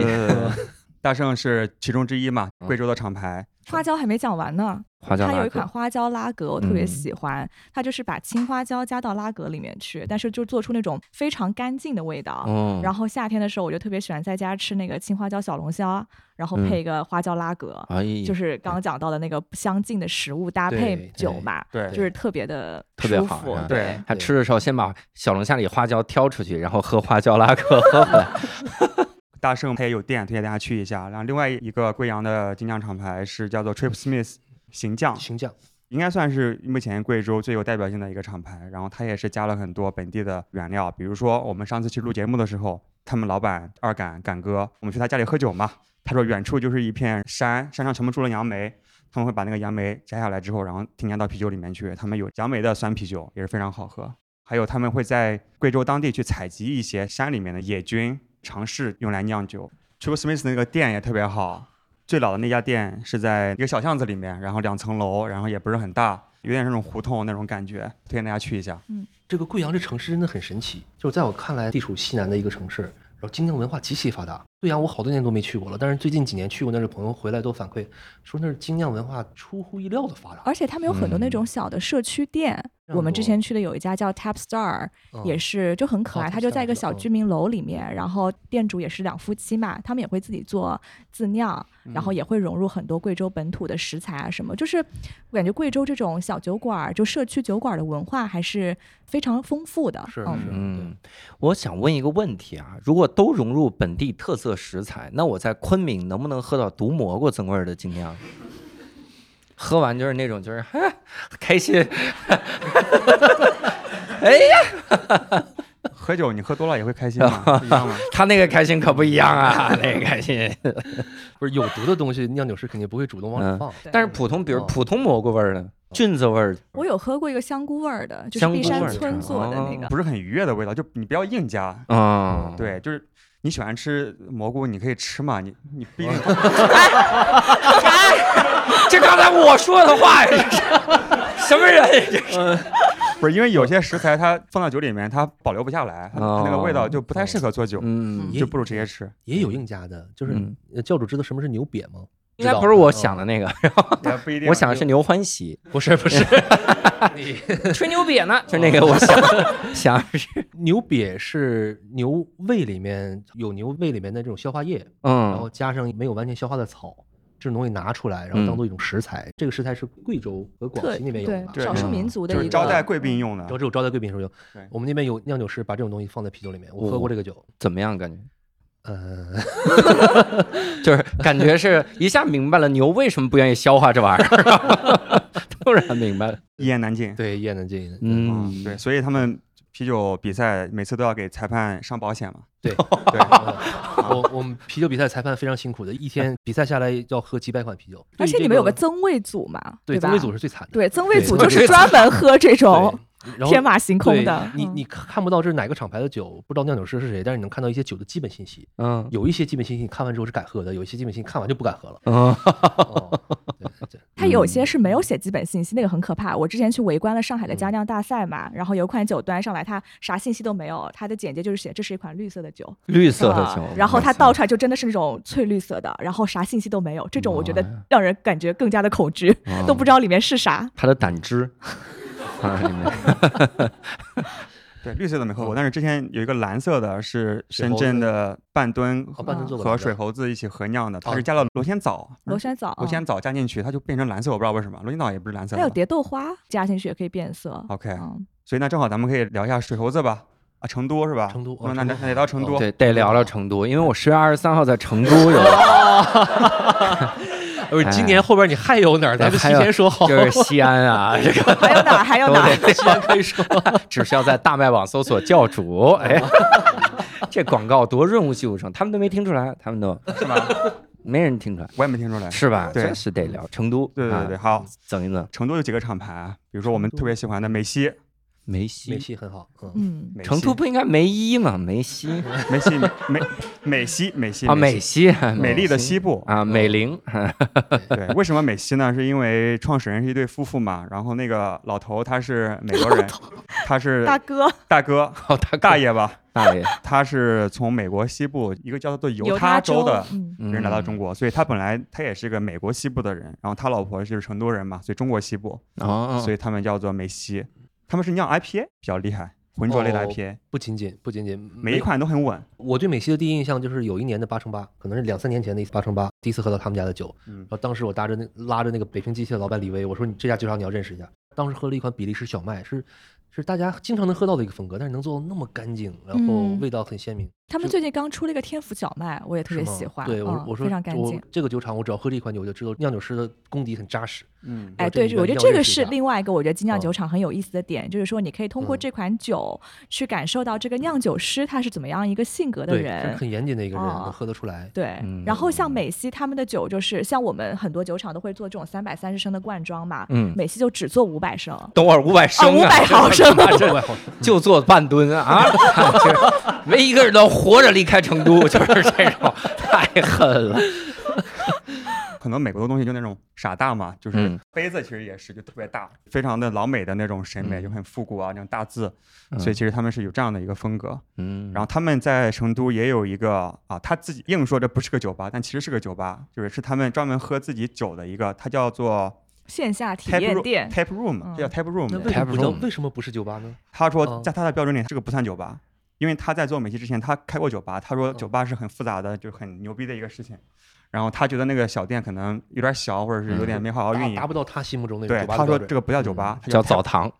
大圣是其中之一嘛，嗯贵州的厂牌。花椒还没讲完呢，花椒它有一款花椒拉格，我特别嗯喜欢。它就是把青花椒加到拉格里面去，但是就做出那种非常干净的味道。哦，然后夏天的时候，我就特别喜欢在家吃那个青花椒小龙虾，然后嗯配一个花椒拉格，哎，就是刚刚讲到的那个相近的食物搭配酒嘛，对就是特别的特别舒服对他吃的时候先把小龙虾里花椒挑出去，然后喝花椒拉格喝回来。大圣它也有店，推荐大家去一下。然后另外一个贵阳的精酿厂牌是叫做 Trip Smith 行酱，行酱，应该算是目前贵州最有代表性的一个厂牌。然后它也是加了很多本地的原料，比如说我们上次去录节目的时候，他们老板二杆杆哥，我们去他家里喝酒嘛，他说远处就是一片山，山上全部种了杨梅。他们会把那个杨梅摘下来之后，然后添加到啤酒里面去。他们有杨梅的酸啤酒，也是非常好喝。还有他们会在贵州当地去采集一些山里面的野菌，尝试用来酿酒。Triple Smith 那个店也特别好，最老的那家店是在一个小巷子里面，然后两层楼，然后也不是很大，有点那种胡同那种感觉，推荐大家去一下。嗯这个贵阳这城市真的很神奇，就是在我看来，地处西南的一个城市，然后精酿文化极其发达。贵阳我好多年都没去过了，但是最近几年去过那儿的朋友回来都反馈说，那儿精酿文化出乎意料的发展。而且他们有很多那嗯种小的社区店。我们之前去的有一家叫 Tap Star，、嗯也是就很可爱，哦它就在一个小嗯居民楼里面，然后店主也是两夫妻嘛，他们也会自己做自酿，然后也会融入很多贵州本土的食材啊什么，就是我感觉贵州这种小酒馆儿，就社区酒馆儿的文化还是非常丰富的。是嗯，我想问一个问题啊，如果都融入本地特色食材，那我在昆明能不能喝到毒蘑菇增味儿的精酿？喝完就是那种就是哈 开心，哎呀，喝酒你喝多了也会开心吗？不一样吗？他那个开心可不一样啊，那个开心。不是有毒的东西，酿酒师肯定不会主动往嗯里放。对但是普通，比如哦普通蘑菇味儿的、菌子味儿，我有喝过一个香菇味儿的，就是香菇碧山味儿的村做的那哦个。不是很愉悦的味道，就你不要硬加。嗯，对，就是你喜欢吃蘑菇，你可以吃嘛，你你不一定。这刚才我说的话，什么人？这是不是因为有些食材它放到酒里面，它保留不下来，它它那个味道就不太适合做酒，嗯，就不如直接吃。也有硬加的，就是教主知道什么是牛瘪吗？应该不是我想的那个，也 不一定。我想的是牛欢喜，不是不是，吹牛瘪呢，就那个我想想是，牛瘪是牛胃里面有牛胃里面的这种消化液，嗯。然后嗯加上没有完全消化的草，这种东西拿出来，然后当做一种食材。这个食材是贵州和广西那边有的。少数民族的就是一个招待贵宾用的。然后。只有招待贵宾时候用。对。我们那边有酿酒师把这种东西放在啤酒里面，我喝过这个酒，怎么样感觉？呃，就是感觉是一下明白了牛为什么不愿意消化这玩意儿，突然明白了。一言难尽。对，一言难尽。嗯，对，所以他们啤酒比赛每次都要给裁判上保险嘛。对 对，我我们啤酒比赛裁判非常辛苦的，一天比赛下来要喝几百款啤酒，而且你们有个增味组嘛，吧？对增味组是最惨的，对增味组就是专门喝这种对，然后天马行空的。嗯你你看不到这是哪个厂牌的酒，不知道酿酒师是谁，但是你能看到一些酒的基本信息。嗯有一些基本信息你看完之后是敢喝的，有一些基本信息看完就不敢喝了。嗯哦，对对它有些是没有写基本信息，那个很可怕。我之前去围观了上海的佳酿大赛嘛，然后有一款酒端上来，它啥信息都没有，它的简介就是写这是一款绿色的酒，绿色的啊酒，然后它倒出来就真的是那种翠绿色的，然后啥信息都没有，这种我觉得让人感觉更加的恐惧，都不知道里面是啥。它的胆汁。对，绿色的没喝过，但是之前有一个蓝色的，是深圳的半吨和水猴子一起合酿的，它哦。是加了螺旋藻，螺旋藻，螺旋藻加进去，它就变成蓝色，我不知道为什么，螺旋藻也不是蓝色还有。蝶豆花加进去也可以变色。OK，嗯，所以那正好咱们可以聊一下水猴子吧。啊，成都是吧？成都那那得到成都。对，得聊聊成都，因为我十月二十三号在成都有，不是今年后边你还有哪儿？咱们提前说好。就是西安啊，这个还有哪儿？还有哪儿？西安可以说，只需要在大麦网搜索教主，哎，这广告多润物细无声，他们都没听出来，他们都是吗？没人听出来，我也没听出来。是吧？对是得聊成都，对对对，啊好，整一整成都有几个厂牌啊，比如说我们特别喜欢的梅西，梅西。梅西很好，嗯，嗯，成都不应该梅一吗？梅西。梅西美美西美西啊，美美西，美丽的西部。啊，美玲，对，为什么美西呢？是因为创始人是一对夫妇嘛，然后那个老头他是美国人，他是大哥，大哥。哦，大大爷吧，大爷，他是从美国西部一个叫做犹犹他州的嗯。人来到中国，国，所以他本来他也是个美国西部的人，然后他老婆就是成都人嘛，所以中国西部，哦，所以他们叫做美西，他们是酿 IPA 比较厉害，浑浊类的哦 IPA，不仅仅不仅仅每一款都很稳，我对美西的第一印象就是有一年的八乘八，可能是两三年前的一次八乘八，第一次喝到他们家的酒。嗯然后当时我搭着那拉着那个北平机器的老板李威，我说你这家酒厂你要认识一下。当时喝了一款比利时小麦，是是大家经常能喝到的一个风格，但是能做到那么干净，然后嗯味道很鲜明。他们最近刚出了一个天府小麦，我也特别喜欢。对我嗯我说非常干净我。这个酒厂我只要喝这一款酒，我就知道酿酒师的功底很扎实。嗯，哎，对，我觉得这个是另外一个我觉得精酿嗯酒厂很有意思的点，就是说你可以通过嗯这款酒去感受到这个酿酒师他是怎么样一个性格的人。很严谨的一个人，哦能喝得出来。对嗯，然后像美西他们的酒，就是像我们很多酒厂都会做这种三百三十升的罐装嘛，嗯，美西就只做五百升，等会儿五百升啊，500毫升 就做半吨啊！就是没一个人能活着离开成都，就是这种，太狠了。可能美国的东西就那种傻大嘛，就是嗯杯子其实也是就特别大，非常的老美的那种审美，嗯就很复古啊，那种大字，嗯所以其实他们是有这样的一个风格。嗯，然后他们在成都也有一个啊，他自己硬说这不是个酒吧，但其实是个酒吧，就是是他们专门喝自己酒的一个，它叫做线下体 tap 验 room 店。tap room，叫 tap room。为什么不 Tap room 为什么不是酒吧呢？他说哦在他的标准里，这个不算酒吧，因为他在做美西之前，他开过酒吧，他说哦酒吧是很复杂的，就很牛逼的一个事情。然后他觉得那个小店可能有点小，或者是有点没好好运营达达。不到他心目中那个对，酒吧的标准他说这个不叫酒吧，它叫澡堂，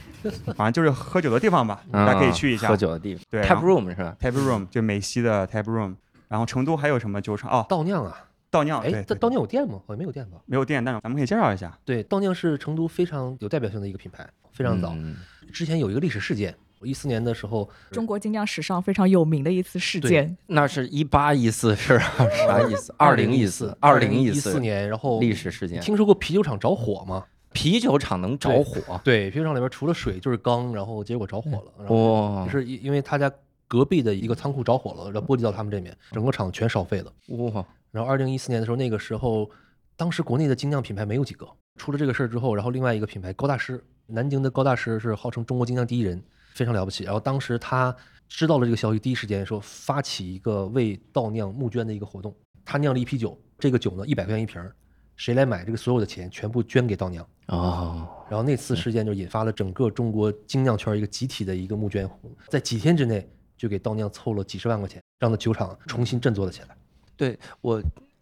反正就是喝酒的地方吧，大家可以去一下。嗯喝酒的地方。对 Tap room 是吧？tap room 就美西的 tap room。然后成都还有什么酒厂？哦，倒酿啊。倒酿，对，哎，对倒酿有店吗？好像没有店吧？没有店，但是咱们可以介绍一下。对，倒酿是成都非常有代表性的一个品牌，非常早。嗯之前有一个历史事件，一四年的时候，中国精酿史上非常有名的一次事件。那是一八一四是啥意思？二零一四，二零一四年，然后历史事件。听说过啤酒厂着火吗？啤酒厂能着火？对，啤酒厂里边除了水就是缸，然后结果着火了。然后哇也，是因因为他家隔壁的一个仓库着火了，然后波及到他们这边，整个厂全烧废了。哇，然后二零一四年的时候，那个时候，当时国内的精酿品牌没有几个。出了这个事儿之后，然后另外一个品牌高大师，南京的高大师是号称中国精酿第一人，非常了不起。然后当时他知道了这个消息，第一时间说发起一个为倒酿募捐的一个活动。他酿了一批酒，这个酒呢一百块钱一瓶儿，谁来买这个所有的钱全部捐给倒酿。哦，然后那次事件就引发了整个中国精酿圈一个集体的一个募捐活动，在几天之内就给倒酿凑了几十万块钱，让那酒厂重新振作了起来。对我，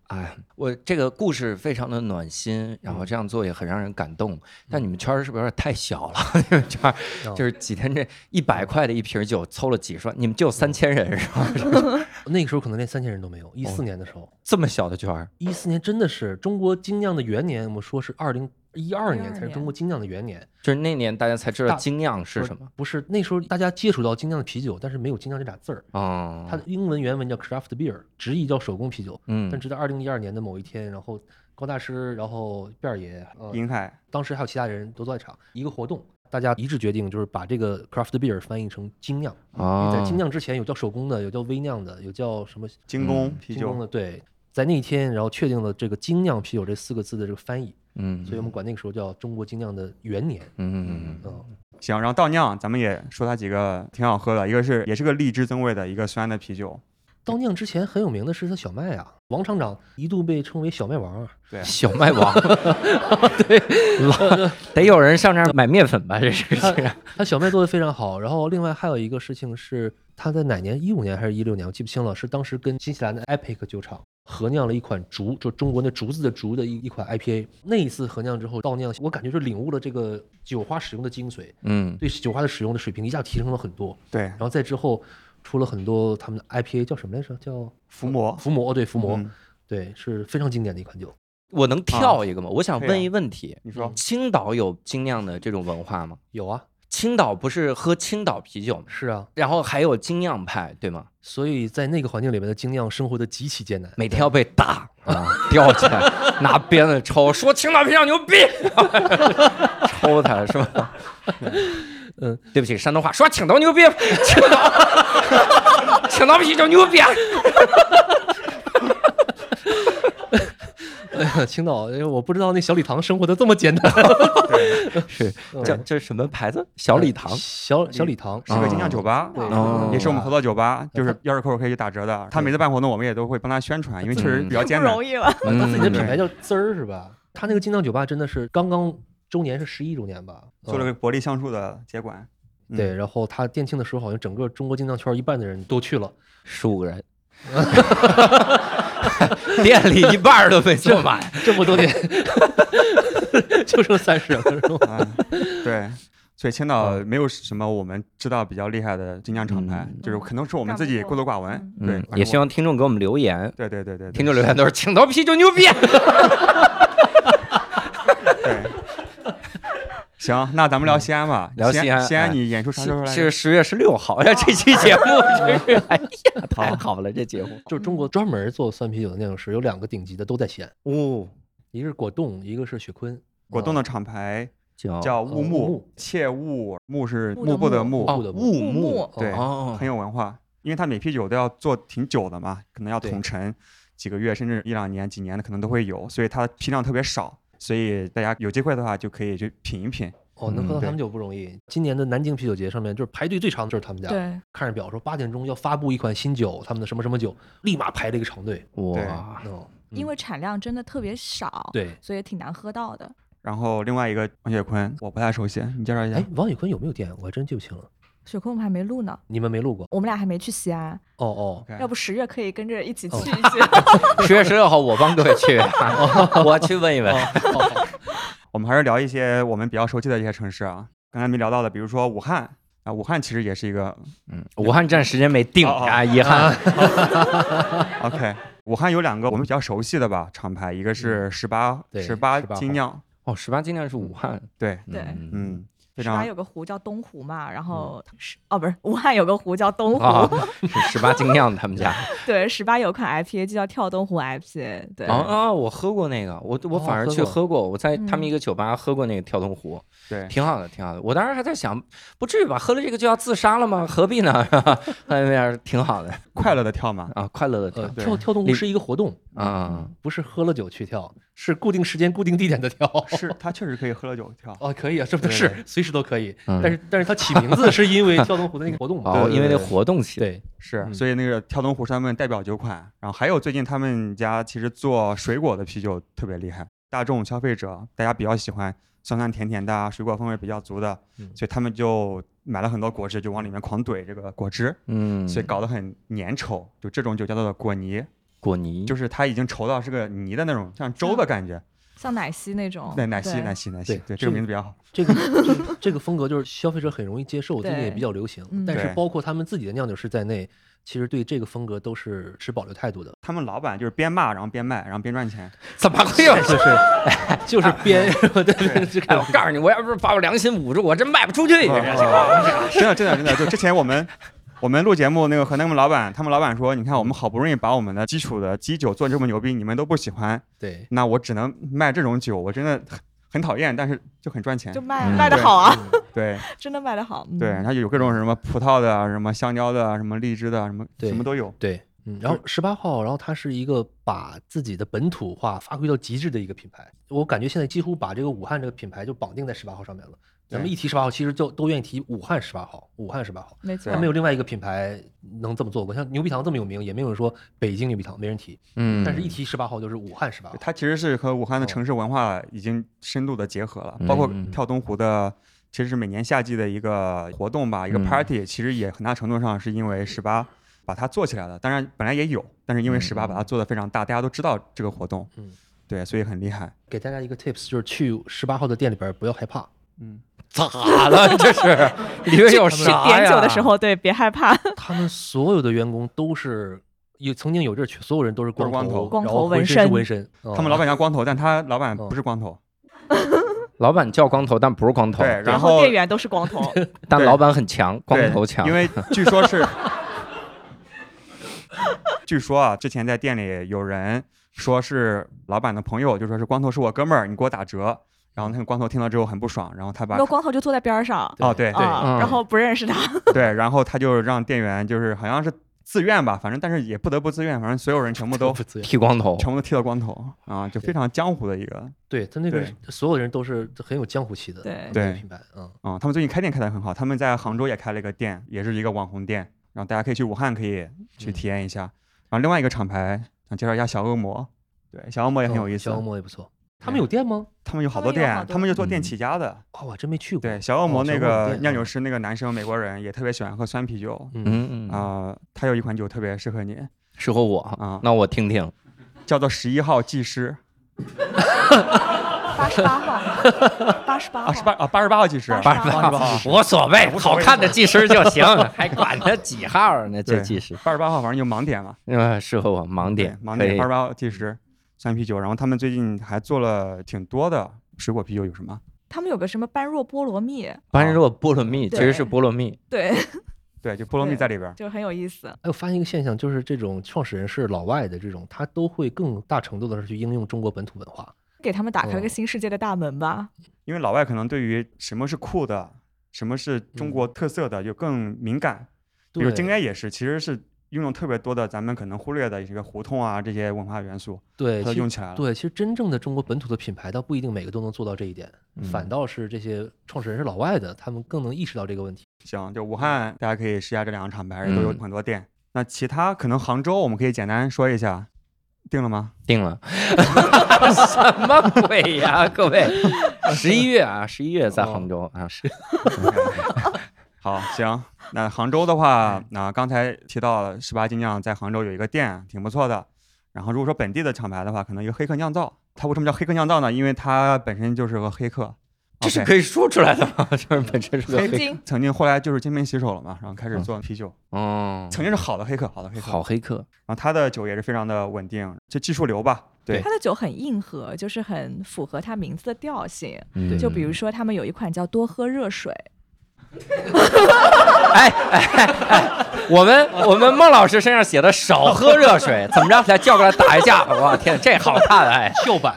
哎，我这个故事非常的暖心，然后这样做也很让人感动。但你们圈儿是不是有点太小了？你们圈儿哦就是几天这一百块的一瓶酒凑了几十万，你们就三千人 是吧？那个时候可能连三千人都没有，一四哦年的时候。这么小的圈儿，一四年真的是中国精酿的元年，我们说是二零一二年才是中国精酿的元年。就是那年大家才知道大精酿是什么。不是那时候大家接触到精酿的啤酒，但是没有精酿这俩字儿。哦，它的英文原文叫 craft beer，直译叫手工啤酒。嗯但直到二零一二年的某一天，然后高大师，然后辫儿爷，呃，银海当时还有其他人都在场，一个活动，大家一致决定就是把这个 craft beer 翻译成精酿。因哦在精酿之前有叫手工的，有叫微酿的，有叫什么精工嗯啤酒，精工的。对，在那一天，然后确定了这个精酿啤酒这四个字的这个翻译，嗯，所以我们管那个时候叫中国精酿的元年。嗯嗯嗯嗯，行，然后倒酿咱们也说它几个挺好喝的，一个是也是个荔枝增味的一个酸的啤酒，倒酿之前很有名的是它小麦啊，王厂长一度被称为小麦王啊。对，小麦王，对，老 得有人上这儿买面粉吧？这是他他小麦做的非常好。然后另外还有一个事情是，他在哪年？一五年还是一六年？我记不清了。是当时跟新西兰的 Epic 酒厂合酿了一款竹，就中国那竹子的竹的一一款 IPA。那一次合酿之后倒酿，我感觉就领悟了这个酒花使用的精髓，嗯对酒花的使用的水平一下提升了很多。对，然后再之后出了很多他们的 IPA 叫什么来着？叫伏魔，伏魔，对伏魔，嗯对，是非常经典的一款酒。我能跳一个吗？我想问一问题，你说青岛有精酿的这种文化吗？有啊，青岛不是喝青岛啤酒吗？是啊，然后还有精酿派，对吗？所以在那个环境里面的精酿生活的极其艰难。每天要被打 啊，吊起来，拿鞭子抽，说青岛啤酒牛逼，抽他是吧？嗯，对不起，山东话说青岛牛逼，青岛青岛啤酒牛逼。哎呀，青岛，因为我不知道那小礼堂生活的这么艰难。是叫 这这是什么牌子？小礼堂。小小礼堂是个精酿酒吧，也是我们合作酒吧，就是钥匙扣可以打折的。他每次办活动，我们也都会帮他宣传，因为确实比较艰难。不容易了。他自己的嗯品牌叫滋儿是吧？他那个精酿酒吧真的是刚刚周年是十一周年吧？嗯做了个伯利橡树的接管，嗯对，然后他店庆的时候，好像整个中国精酿圈一半的人都去了。十五个人，店里一半都没坐满。这么多年，就剩三十人了，是吧？啊，对，所以青岛没有什么我们知道比较厉害的精酿厂牌，嗯就是可能是我们自己孤陋寡闻。嗯对，，也希望听众给我们留言，对对对对，对听众留言都是青岛啤酒牛逼。对。行，那咱们聊西安吧。聊西安西安哎你演出啥时候来？是十月十六号呀，这期节目 真是，哎呀，太好了，这节目就是中国专门做酸啤酒的酿酒师有两个顶级的都在西安，哦，一个是果冻，一个是雪坤。啊果冻的厂牌叫叫哦雾雾木木，切雾木是幕布的木木，雾木木，对，哦很有文化。因为它每批酒都要做挺久的嘛，可能要统陈几个月，甚至一两年、几年的可能都会有，所以它批量特别少。所以大家有机会的话，就可以去品一品。哦，能喝到嗯他们酒不容易。今年的南京啤酒节上面，就是排队最长的就是他们家。对，看着表说八点钟要发布一款新酒，他们的什么什么酒，立马排了一个长队。哇，因为产量真的特别少，对，所以挺难喝到的。然后另外一个王雪坤，我不太熟悉，你介绍一下哎。，王雪坤有没有店？我还真记不清了。雪坤我们还没录呢，你们没录过？我们俩还没去西安，哦哦，要不十月可以跟着一起去哦一去。十月十六号我帮各位去，我去问一问。哦我们还是聊一些我们比较熟悉的一些城市啊。刚才没聊到的，比如说武汉啊，武汉其实也是一个嗯，武汉站时间没定啊，遗憾。OK。武汉有两个我们比较熟悉的吧厂牌，一个是十八十八精酿，哦，十八精酿是武汉，对，对嗯，嗯，十八有个湖叫东湖嘛，然后是哦不是武汉有个湖叫东湖，十八精酿他们家。对，十八有款 IPA 就叫跳东湖 IPA，对，哦哦，我喝过那个，我我反而喝过去喝过，我在他们嗯一个酒吧喝过那个跳东湖，对，挺好的，挺好的。我当时还在想，不至于吧？喝了这个就要自杀了吗？何必呢？是吧？后来那边挺好的快乐的跳嘛。啊，快乐的跳呃，跳跳动你湖是一个活动，啊，不是喝了酒去跳，是固定时间、固定地点的跳。是，他确实可以喝了酒跳。哦，可以啊，这不对是随时都可以？嗯但是但是他起名字是因为跳东湖的那个活动嘛？因为那对活动起，对，是，嗯所以那个跳东湖是他们代表酒款。然后还有最近他们家其实做水果的啤酒特别厉害，大众消费者大家比较喜欢酸酸甜甜的啊，水果风味比较足的，嗯所以他们就买了很多果汁，就往里面狂怼这个果汁，嗯，所以搞得很粘稠。就这种酒叫做果泥，果泥就是它已经稠到是个泥的那种，像粥的感觉。像奶昔那种，对，奶昔，奶昔，奶昔，对对，这个名字比较好。这个 这个风格就是消费者很容易接受，最近也比较流行但是包括他们自己的酿酒师在内，其实对这个风格都是持保留态度的。他们老板就是边骂然后边卖，然后边赚钱。怎么会有？就是 就是边，对对，哎，我告诉你，我要不是把我良心捂住，我真卖不出去。真的，真的，真的，就之前我们我们录节目那个和他们老板，他们老板说，你看我们好不容易把我们的基础的基酒做这么牛逼，你们都不喜欢，对那我只能卖这种酒，我真的很很讨厌，但是就很赚钱就。卖嗯卖的好啊，对 真的卖的好，嗯对，它有各种什么葡萄的啊，什么香蕉的啊，什么荔枝的啊，什么什么都有。对。嗯，然后十八号，然后它是一个把自己的本土化发挥到极致的一个品牌。我感觉现在几乎把这个武汉这个品牌就绑定在十八号上面了。咱们一提十八号，其实就都愿意提武汉十八号，武汉十八号。没错对它没有另外一个品牌能这么做过，像牛皮糖这么有名，也没有人说北京牛皮糖，没人提。嗯，但是一提十八号就是武汉十八号。它其实是和武汉的哦城市文化已经深度的结合了，包括嗯跳东湖的，其实是每年夏季的一个活动吧，一个嗯 party，其实也很大程度上是因为十八把它做起来了。当然本来也有，但是因为嗯十八把它做的非常大，大家都知道这个活动，嗯，对，所以很厉害。给大家一个 tips，就是去十八号的店里边不要害怕，嗯，咋了？这是里面有去啥呀？点酒的时候，对，别害怕，他们所有的员工都是有曾经有这儿所有人都是光都是光头头，光然后浑头纹身纹身。他们老板板叫光头，但他老板哦不是光头，老板叫光头，但不是光头，对，然然后店员都是光头，但老板很强，光头强。因为据说是，据说啊，之前在店里有人说是老板的朋友，就说是光头是我哥们儿，你给我打折。然后那个光头听到之后很不爽，然后他把那光头就坐在边儿上哦对对然后不认识他，对，然后他就让店员就是好像是自愿吧，反正但是也不得不自愿，反正所有人全部都不自愿。剃光头，全部都剃了光头啊，就非常江湖的一个。对他那个所有人都是很有江湖气的对对品牌，嗯，啊、他们最近开店开的很好，他们在杭州也开了一个店，也是一个网红店，然后大家可以去武汉可以去嗯。体验一下。然后另外一个厂牌想介绍一下小恶魔，对，小恶魔也很有意思，小恶魔也不错。他们有店吗？他们有好多店，他们就做店嗯起家的。哦，我真没去过。对，小恶魔哦那个酿酒师那个男生美国人也特别喜欢喝酸啤酒嗯，嗯嗯，啊、他有一款酒特别适合你，适合我啊。那我听听。叫做十一号技师。八十八号，八十八啊，号，十八啊八十八号技师，八十八八十八号，无所谓，好看的技师就行，还管他几号呢？这技师，八十八号反正就盲点嘛，嗯，适合我盲点，盲点八十八号技师酸啤酒，然后他们最近还做了挺多的水果啤酒，有什么？他们有个什么般若波罗蜜，般若波罗蜜其实是菠萝蜜，对，对，就菠萝蜜在里边。就很有意思。哎，我发现一个现象，就是这种创始人是老外的这种，他都会更大程度的是去应用中国本土文化。给他们打开了哦个新世界的大门吧。因为老外可能对于什么是酷的，什么是中国特色的，就更敏感。比如对京 A 也是，其实是运用特别多的咱们可能忽略的一些胡同啊这些文化元素，对，它都用起来了。对，其实真正的中国本土的品牌，倒不一定每个都能做到这一点，反嗯倒是这些创始人是老外的，他们更能意识到这个问题。行，就武汉大家可以试一下这两个厂牌，也都有嗯很多店。那其他可能杭州我们可以简单说一下，定了吗？定了，什么鬼呀，各位！十一月啊，十一月在杭州啊，是 好，行。那杭州的话，那刚才提到了十八斤酿在杭州有一个店，挺不错的。然后如果说本地的厂牌的话，可能一个黑客酿造，它为什么叫黑客酿造呢？因为它本身就是个黑客。这是可以说出来的吗？就是本身是个黑，曾经曾经后来就是金盆洗手了嘛，然后开始做啤酒。嗯，曾经是好的黑客，好的黑客。好黑客，然后他的酒也是非常的稳定，就技术流吧。对他的酒很硬核，就是很符合他名字的调性。嗯就比如说，他们有一款叫多喝热水，哎哎哎，我们我们孟老师身上写的少喝热水，怎么着？来叫过来打一架！我天，这好看哎！秀版，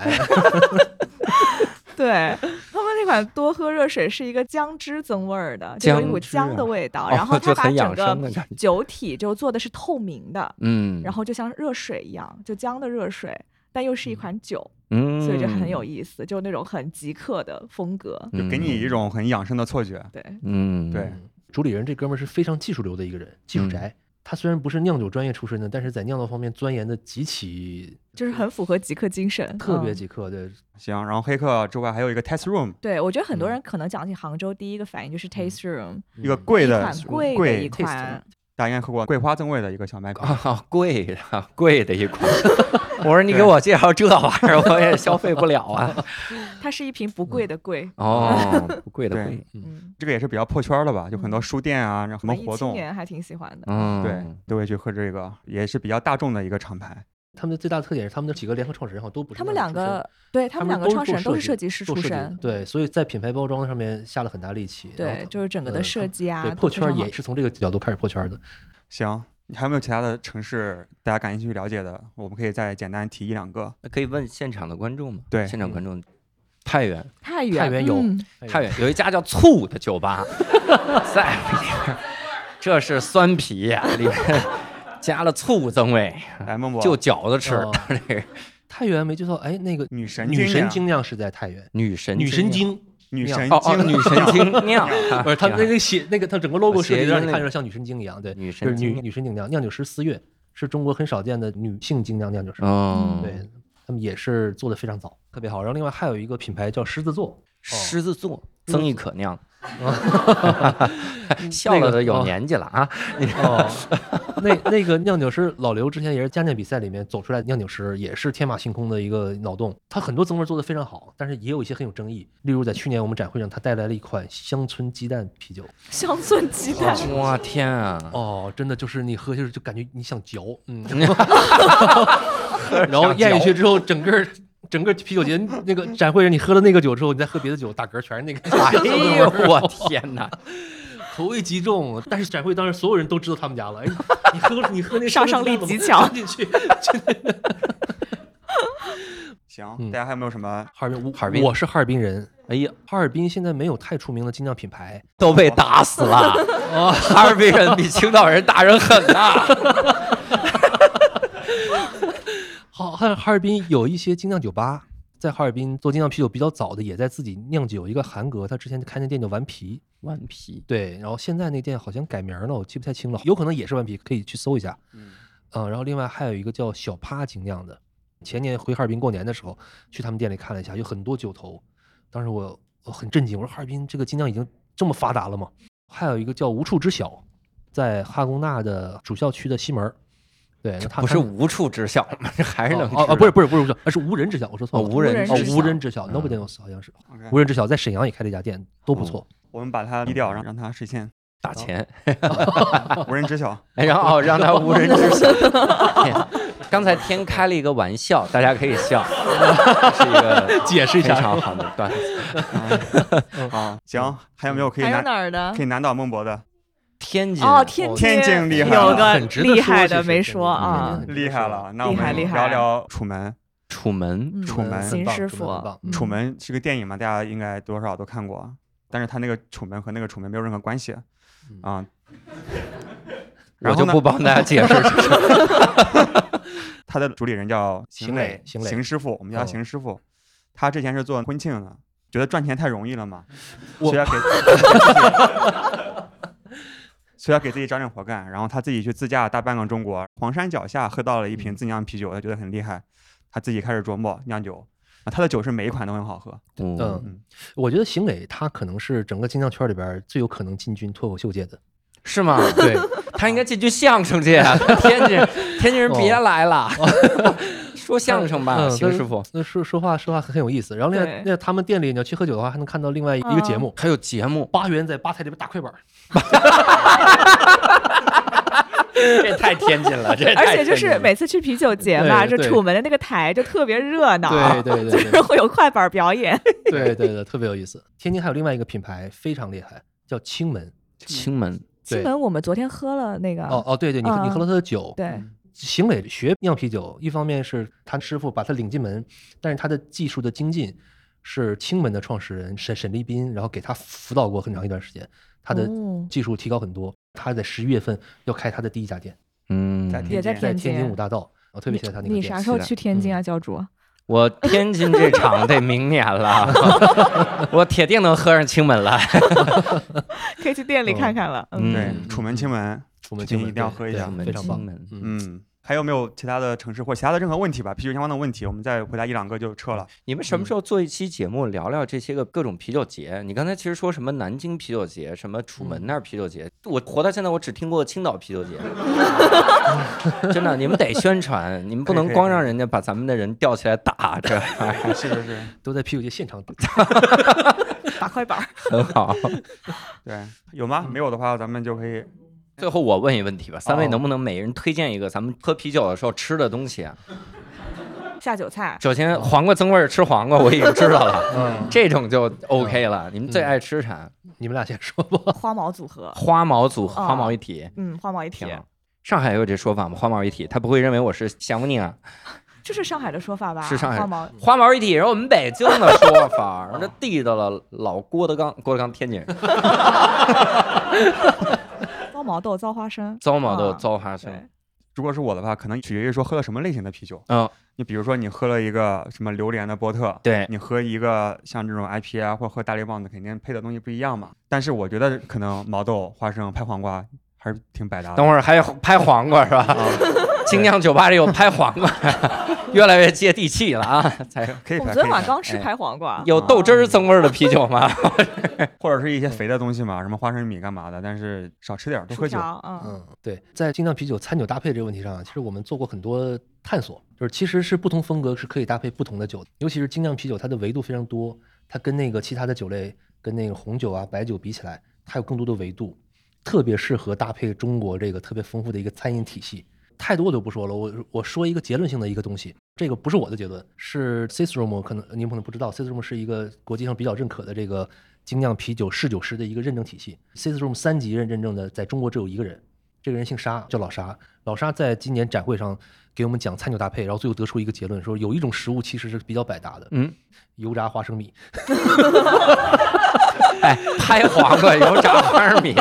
对他们那款多喝热水是一个姜汁增味儿的，就有一股姜的味道，哦然后 它把就很养整个酒体就做的是透明的，嗯，然后就像热水一样，就姜的热水，但又是一款酒，嗯，所以就很有意思，就那种很极客的风格。就给你一种很养生的错觉。对，嗯，对。主理人这哥们儿是非常技术流的一个人，技术宅。他虽然不是酿酒专业出身的，但是在酿造方面钻研的极其就是很符合极客精神，特别嗯。极客的。行，然后黑客之外还有一个 test room，对，我觉得很多嗯。人可能讲起杭州，第一个反应就是 taste room，一个贵的一款贵的一，款，大家应该喝过桂花增味的一个小麦口。啊，贵的贵的一款。我说你给我介绍这玩意儿，我也消费不了啊。它是一瓶不贵的贵。哦，不贵的贵。嗯，这个也是比较破圈了吧，就很多嗯书店啊，然后什么活动，青年还挺喜欢的。嗯，对，都会去喝这个，也是比较大众的一个厂牌。他们的最大的特点是，他们的几个联合创始人好像都不是他们两个，对他他们两个创始人都是设计师出身，对，所以在品牌包装上面下了很大力气。对，就是整个的呃设计啊对，，破圈也是从这个角度开始破圈儿的。行，你还有没有其他的城市大家感兴趣了解的？我们可以再简单提一两个。那可以问现场的观众吗？对现场观众。太原，太原，太原有嗯太原有一家叫醋的酒吧，在里边，这是酸啤呀，里面加了醋增味，来，孟博，就饺子吃。哦。这个。太原没记错，哎，那个女神女神精精酿是在太原，女神女神精女神哦哦，女神精酿，不是他那个写那个他整个 logo 设计谐音那个。让你看着像女神经一样，对，女就是女女神精酿。酿酒师思月是中国很少见的女性精酿酿酒师，哦，对他们也是做的非常早，特别好。然后另外还有一个品牌叫狮子座，狮子座曾轶可酿，哦 笑了的有年纪了啊！哦，那那个酿酒师老刘之前也是家酿比赛里面走出来的酿酒师，也是天马行空的一个脑洞。他很多增味做的非常好，但是也有一些很有争议。例如在去年我们展会上，他带来了一款乡村鸡蛋啤酒。乡村鸡蛋，哇天啊！哦，真的就是你喝下去就感觉你想嚼，嗯，然后咽下去之后，整个整个啤酒节 那个展会上，你喝了那个酒之后，你再喝别的酒，打嗝全是那个。哎呦我天哪！口味极重，但是展会当时所有人都知道他们家了。哎，你喝你喝那杀伤力极强进去。行，嗯大家还有没有什么？哈尔滨，哈尔滨我是哈尔滨人。哎呀，哈尔滨现在没有太出名的精酿品牌，都被打死了。哦哈尔滨人比青岛人打人狠呐！好，哈哈尔滨有一些精酿酒吧，在哈尔滨做精酿啤酒比较早的，也在自己酿酒。一个韩哥，他之前开那店叫顽皮，顽皮，对，然后现在那店好像改名了，我记不太清了，有可能也是顽皮，可以去搜一下。嗯，嗯，然后另外还有一个叫小趴精酿的，前年回哈尔滨过年的时候，去他们店里看了一下，有很多酒头，当时我我很震惊，我说哈尔滨这个精酿已经这么发达了吗？还有一个叫无处知晓，在哈工大的主校区的西门儿，对，不是无处知晓吗？这还是能哦哦，不是不是不是不是，是无人知晓，我说错了，哦无人哦知晓无人知晓嗯，Nobody knows 好像是无人知晓，在沈阳也开了一家店，都不错。我们把它低调，让让它实现打钱，无人知晓。哎然后哦让他无人知晓。天刚才天开了一个玩笑，大家可以笑，这 是一个解释一下非常好的段子。好，行，还有没有可以难哪儿的可？以难倒孟博的？天津哦，天天津厉害了有个很厉害的没说啊厉害了，那我们厉害厉害聊聊楚门。楚门嗯楚门秦师傅楚门是个电影嘛，大家应该多少都看过，但是他那个楚门和那个楚门没有任何关系嗯啊。我然后呢就不帮大家解释。他的主理人叫邢磊，邢磊邢师傅，我们叫哦邢师傅。他之前是做婚庆的，觉得赚钱太容易了嘛，我所以要给，所以要给自己找点活干。然后他自己去自驾大半个中国，黄山脚下喝到了一瓶自酿啤酒，他觉得很厉害，他自己开始琢磨酿酒。啊，他的酒是每一款都很好喝。嗯，嗯，我觉得邢磊他可能是整个精酿圈里边最有可能进军脱口秀界的。是吗？对，他应该进军相声界啊！天津人，天津人别来了，说相声吧，嗯邢师傅。那说说话说话很有意思。然后另外，那他们店里你要去喝酒的话，还能看到另外一个节目，还有节目，八元在吧台里边打快板。这太天津了，这而且就是每次去啤酒节嘛，就楚门的那个台就特别热闹，对对对 就是会有快板表演。对对对，特别有意思。天津还有另外一个品牌非常厉害，叫青门。青门青门，我们昨天喝了那个，哦哦，对对，你你喝了他的酒，对，邢磊学酿啤酒，一方面是他师傅把他领进门，但是他的技术的精进是青门的创始人沈沈立斌，然后给他辅导过很长一段时间，他的哦技术提高很多。他在十一月份要开他的第一家店，嗯，在也在天在天津五大道，我特别喜欢他那个店。你啥时候去天津啊，教主？我天津这场得明年了，我铁定能喝上青门了。可以去店里看看了。嗯，对嗯，楚门青门，我们这一定要喝一下非常棒嗯，还有没有其他的城市或其他的任何问题吧？啤酒相关的问题，我们再回答一两个就撤了。你们什么时候做一期节目聊聊这些个各种啤酒节？你刚才其实说什么南京啤酒节，什么楚门那儿啤酒节，我活到现在我只听过青岛啤酒节。真的，你们得宣传，你们不能光让人家把咱们的人吊起来打，这玩意儿是是是，都在啤酒节现场打。打快板儿。很好。对，有吗？没有的话，咱们就可以。最后我问一个问题吧，三位哦能不能每人推荐一个咱们喝啤酒的时候吃的东西啊？下酒菜，首先黄瓜增味儿吃黄瓜，我已经知道了，嗯，这种就 OK 了。你们最爱吃啥？你们俩先说吧。花毛组合。花毛组合，哦花毛一体。嗯，花毛一体。上海有这说法吗？花毛一体，他不会认为我是降服你啊？这是上海的说法吧？是上海花毛。花毛一体是我们北京的说法，那地道了老郭德纲，郭德纲天津人，糟毛豆、糟花生。糟毛豆、啊糟花生。如果是我的话，可能取决于说喝了什么类型的啤酒。嗯，你比如说，你喝了一个什么榴莲的波特，对，你喝一个像这种 IPA 啊或者喝大力棒子，肯定配的东西不一样嘛。但是我觉得可能毛豆、花生、拍黄瓜还是挺百搭的。等会儿还有拍黄瓜是吧？精酿酒吧里有拍黄瓜，越来越接地气了啊！才可以拍，我们昨天晚上刚吃哎拍黄瓜。有豆汁儿增味儿的啤酒吗？或者是一些肥的东西嘛，什么花生米干嘛的，但是少吃点儿，多喝酒。嗯，嗯，对，在精酿啤酒餐酒搭配这个问题上啊，其实我们做过很多探索，就是其实是不同风格是可以搭配不同的酒，尤其是精酿啤酒，它的维度非常多，它跟那个其他的酒类，跟那个红酒啊、白酒比起来，它有更多的维度，特别适合搭配中国这个特别丰富的一个餐饮体系。太多我就不说了，我我说一个结论性的一个东西，这个不是我的结论，是 Cistrom，可能您可能不知道，Cistrom 是一个国际上比较认可的这个精酿啤酒侍酒师的一个认证体系，Cistrom 三级认认证的，在中国只有一个人，这个人姓沙，叫老沙。老沙在今年展会上给我们讲餐酒搭配，然后最后得出一个结论，说有一种食物其实是比较百搭的，嗯，油炸花生米。哎，拍黄瓜油炸花生米。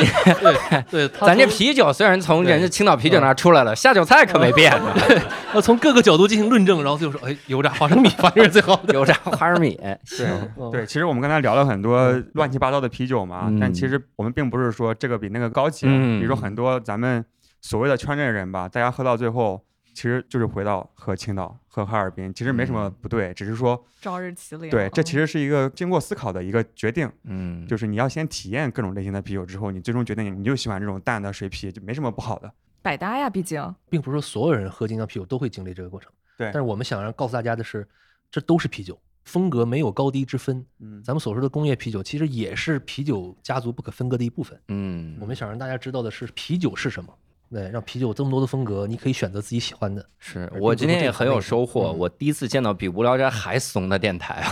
对对，它咱这啤酒虽然从人家青岛啤酒那儿出来了，下酒菜可没变呢。那从各个角度进行论证，然后最后说，哎，油炸花生米反正是最好的。油炸花生米，对嗯对，其实我们刚才聊了很多乱七八糟的啤酒嘛，但其嗯实我们并不是说这个比那个高级。嗯比如说很多咱们所谓的圈内人吧，大家喝到最后，其实就是回到和青岛、和哈尔滨，其实没什么不对，只是说朝日麒麟。对，这嗯其实是一个经过思考的一个决定，嗯，就是你要先体验各种类型的啤酒之后，你最终决定你就喜欢这种淡的水啤，就没什么不好的。百搭呀，毕竟并不是说所有人喝精酿啤酒都会经历这个过程。对但是我们想让告诉大家的是，这都是啤酒，风格没有高低之分。嗯，咱们所说的工业啤酒，其实也是啤酒家族不可分割的一部分。嗯，我们想让大家知道的是，啤酒是什么。对，让啤酒有这么多的风格，你可以选择自己喜欢的。是我今天也很有收获，嗯我第一次见到比无聊斋还怂的电台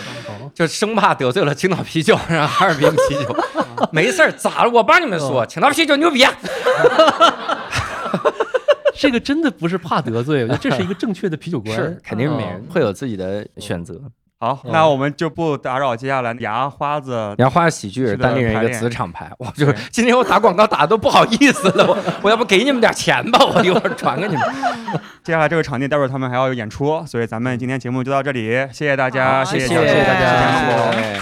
就生怕得罪了青岛啤酒，然后哈尔滨啤酒，没事儿，咋了？我帮你们说，青岛啤酒牛逼。啊这个真的不是怕得罪，我觉得这是一个正确的啤酒观。是，肯定是每人嗯会有自己的选择。好，那我们就不打扰接下来牙花子。然后花喜剧单立人一个排练子厂牌，我就是今天我打广告打的都不好意思了，我我要不给你们点钱吧，我一会儿传给你们。接下来这个场地，待会儿他们还要有演出，所以咱们今天节目就到这里，谢谢大家，谢谢谢谢谢谢大大家家。哎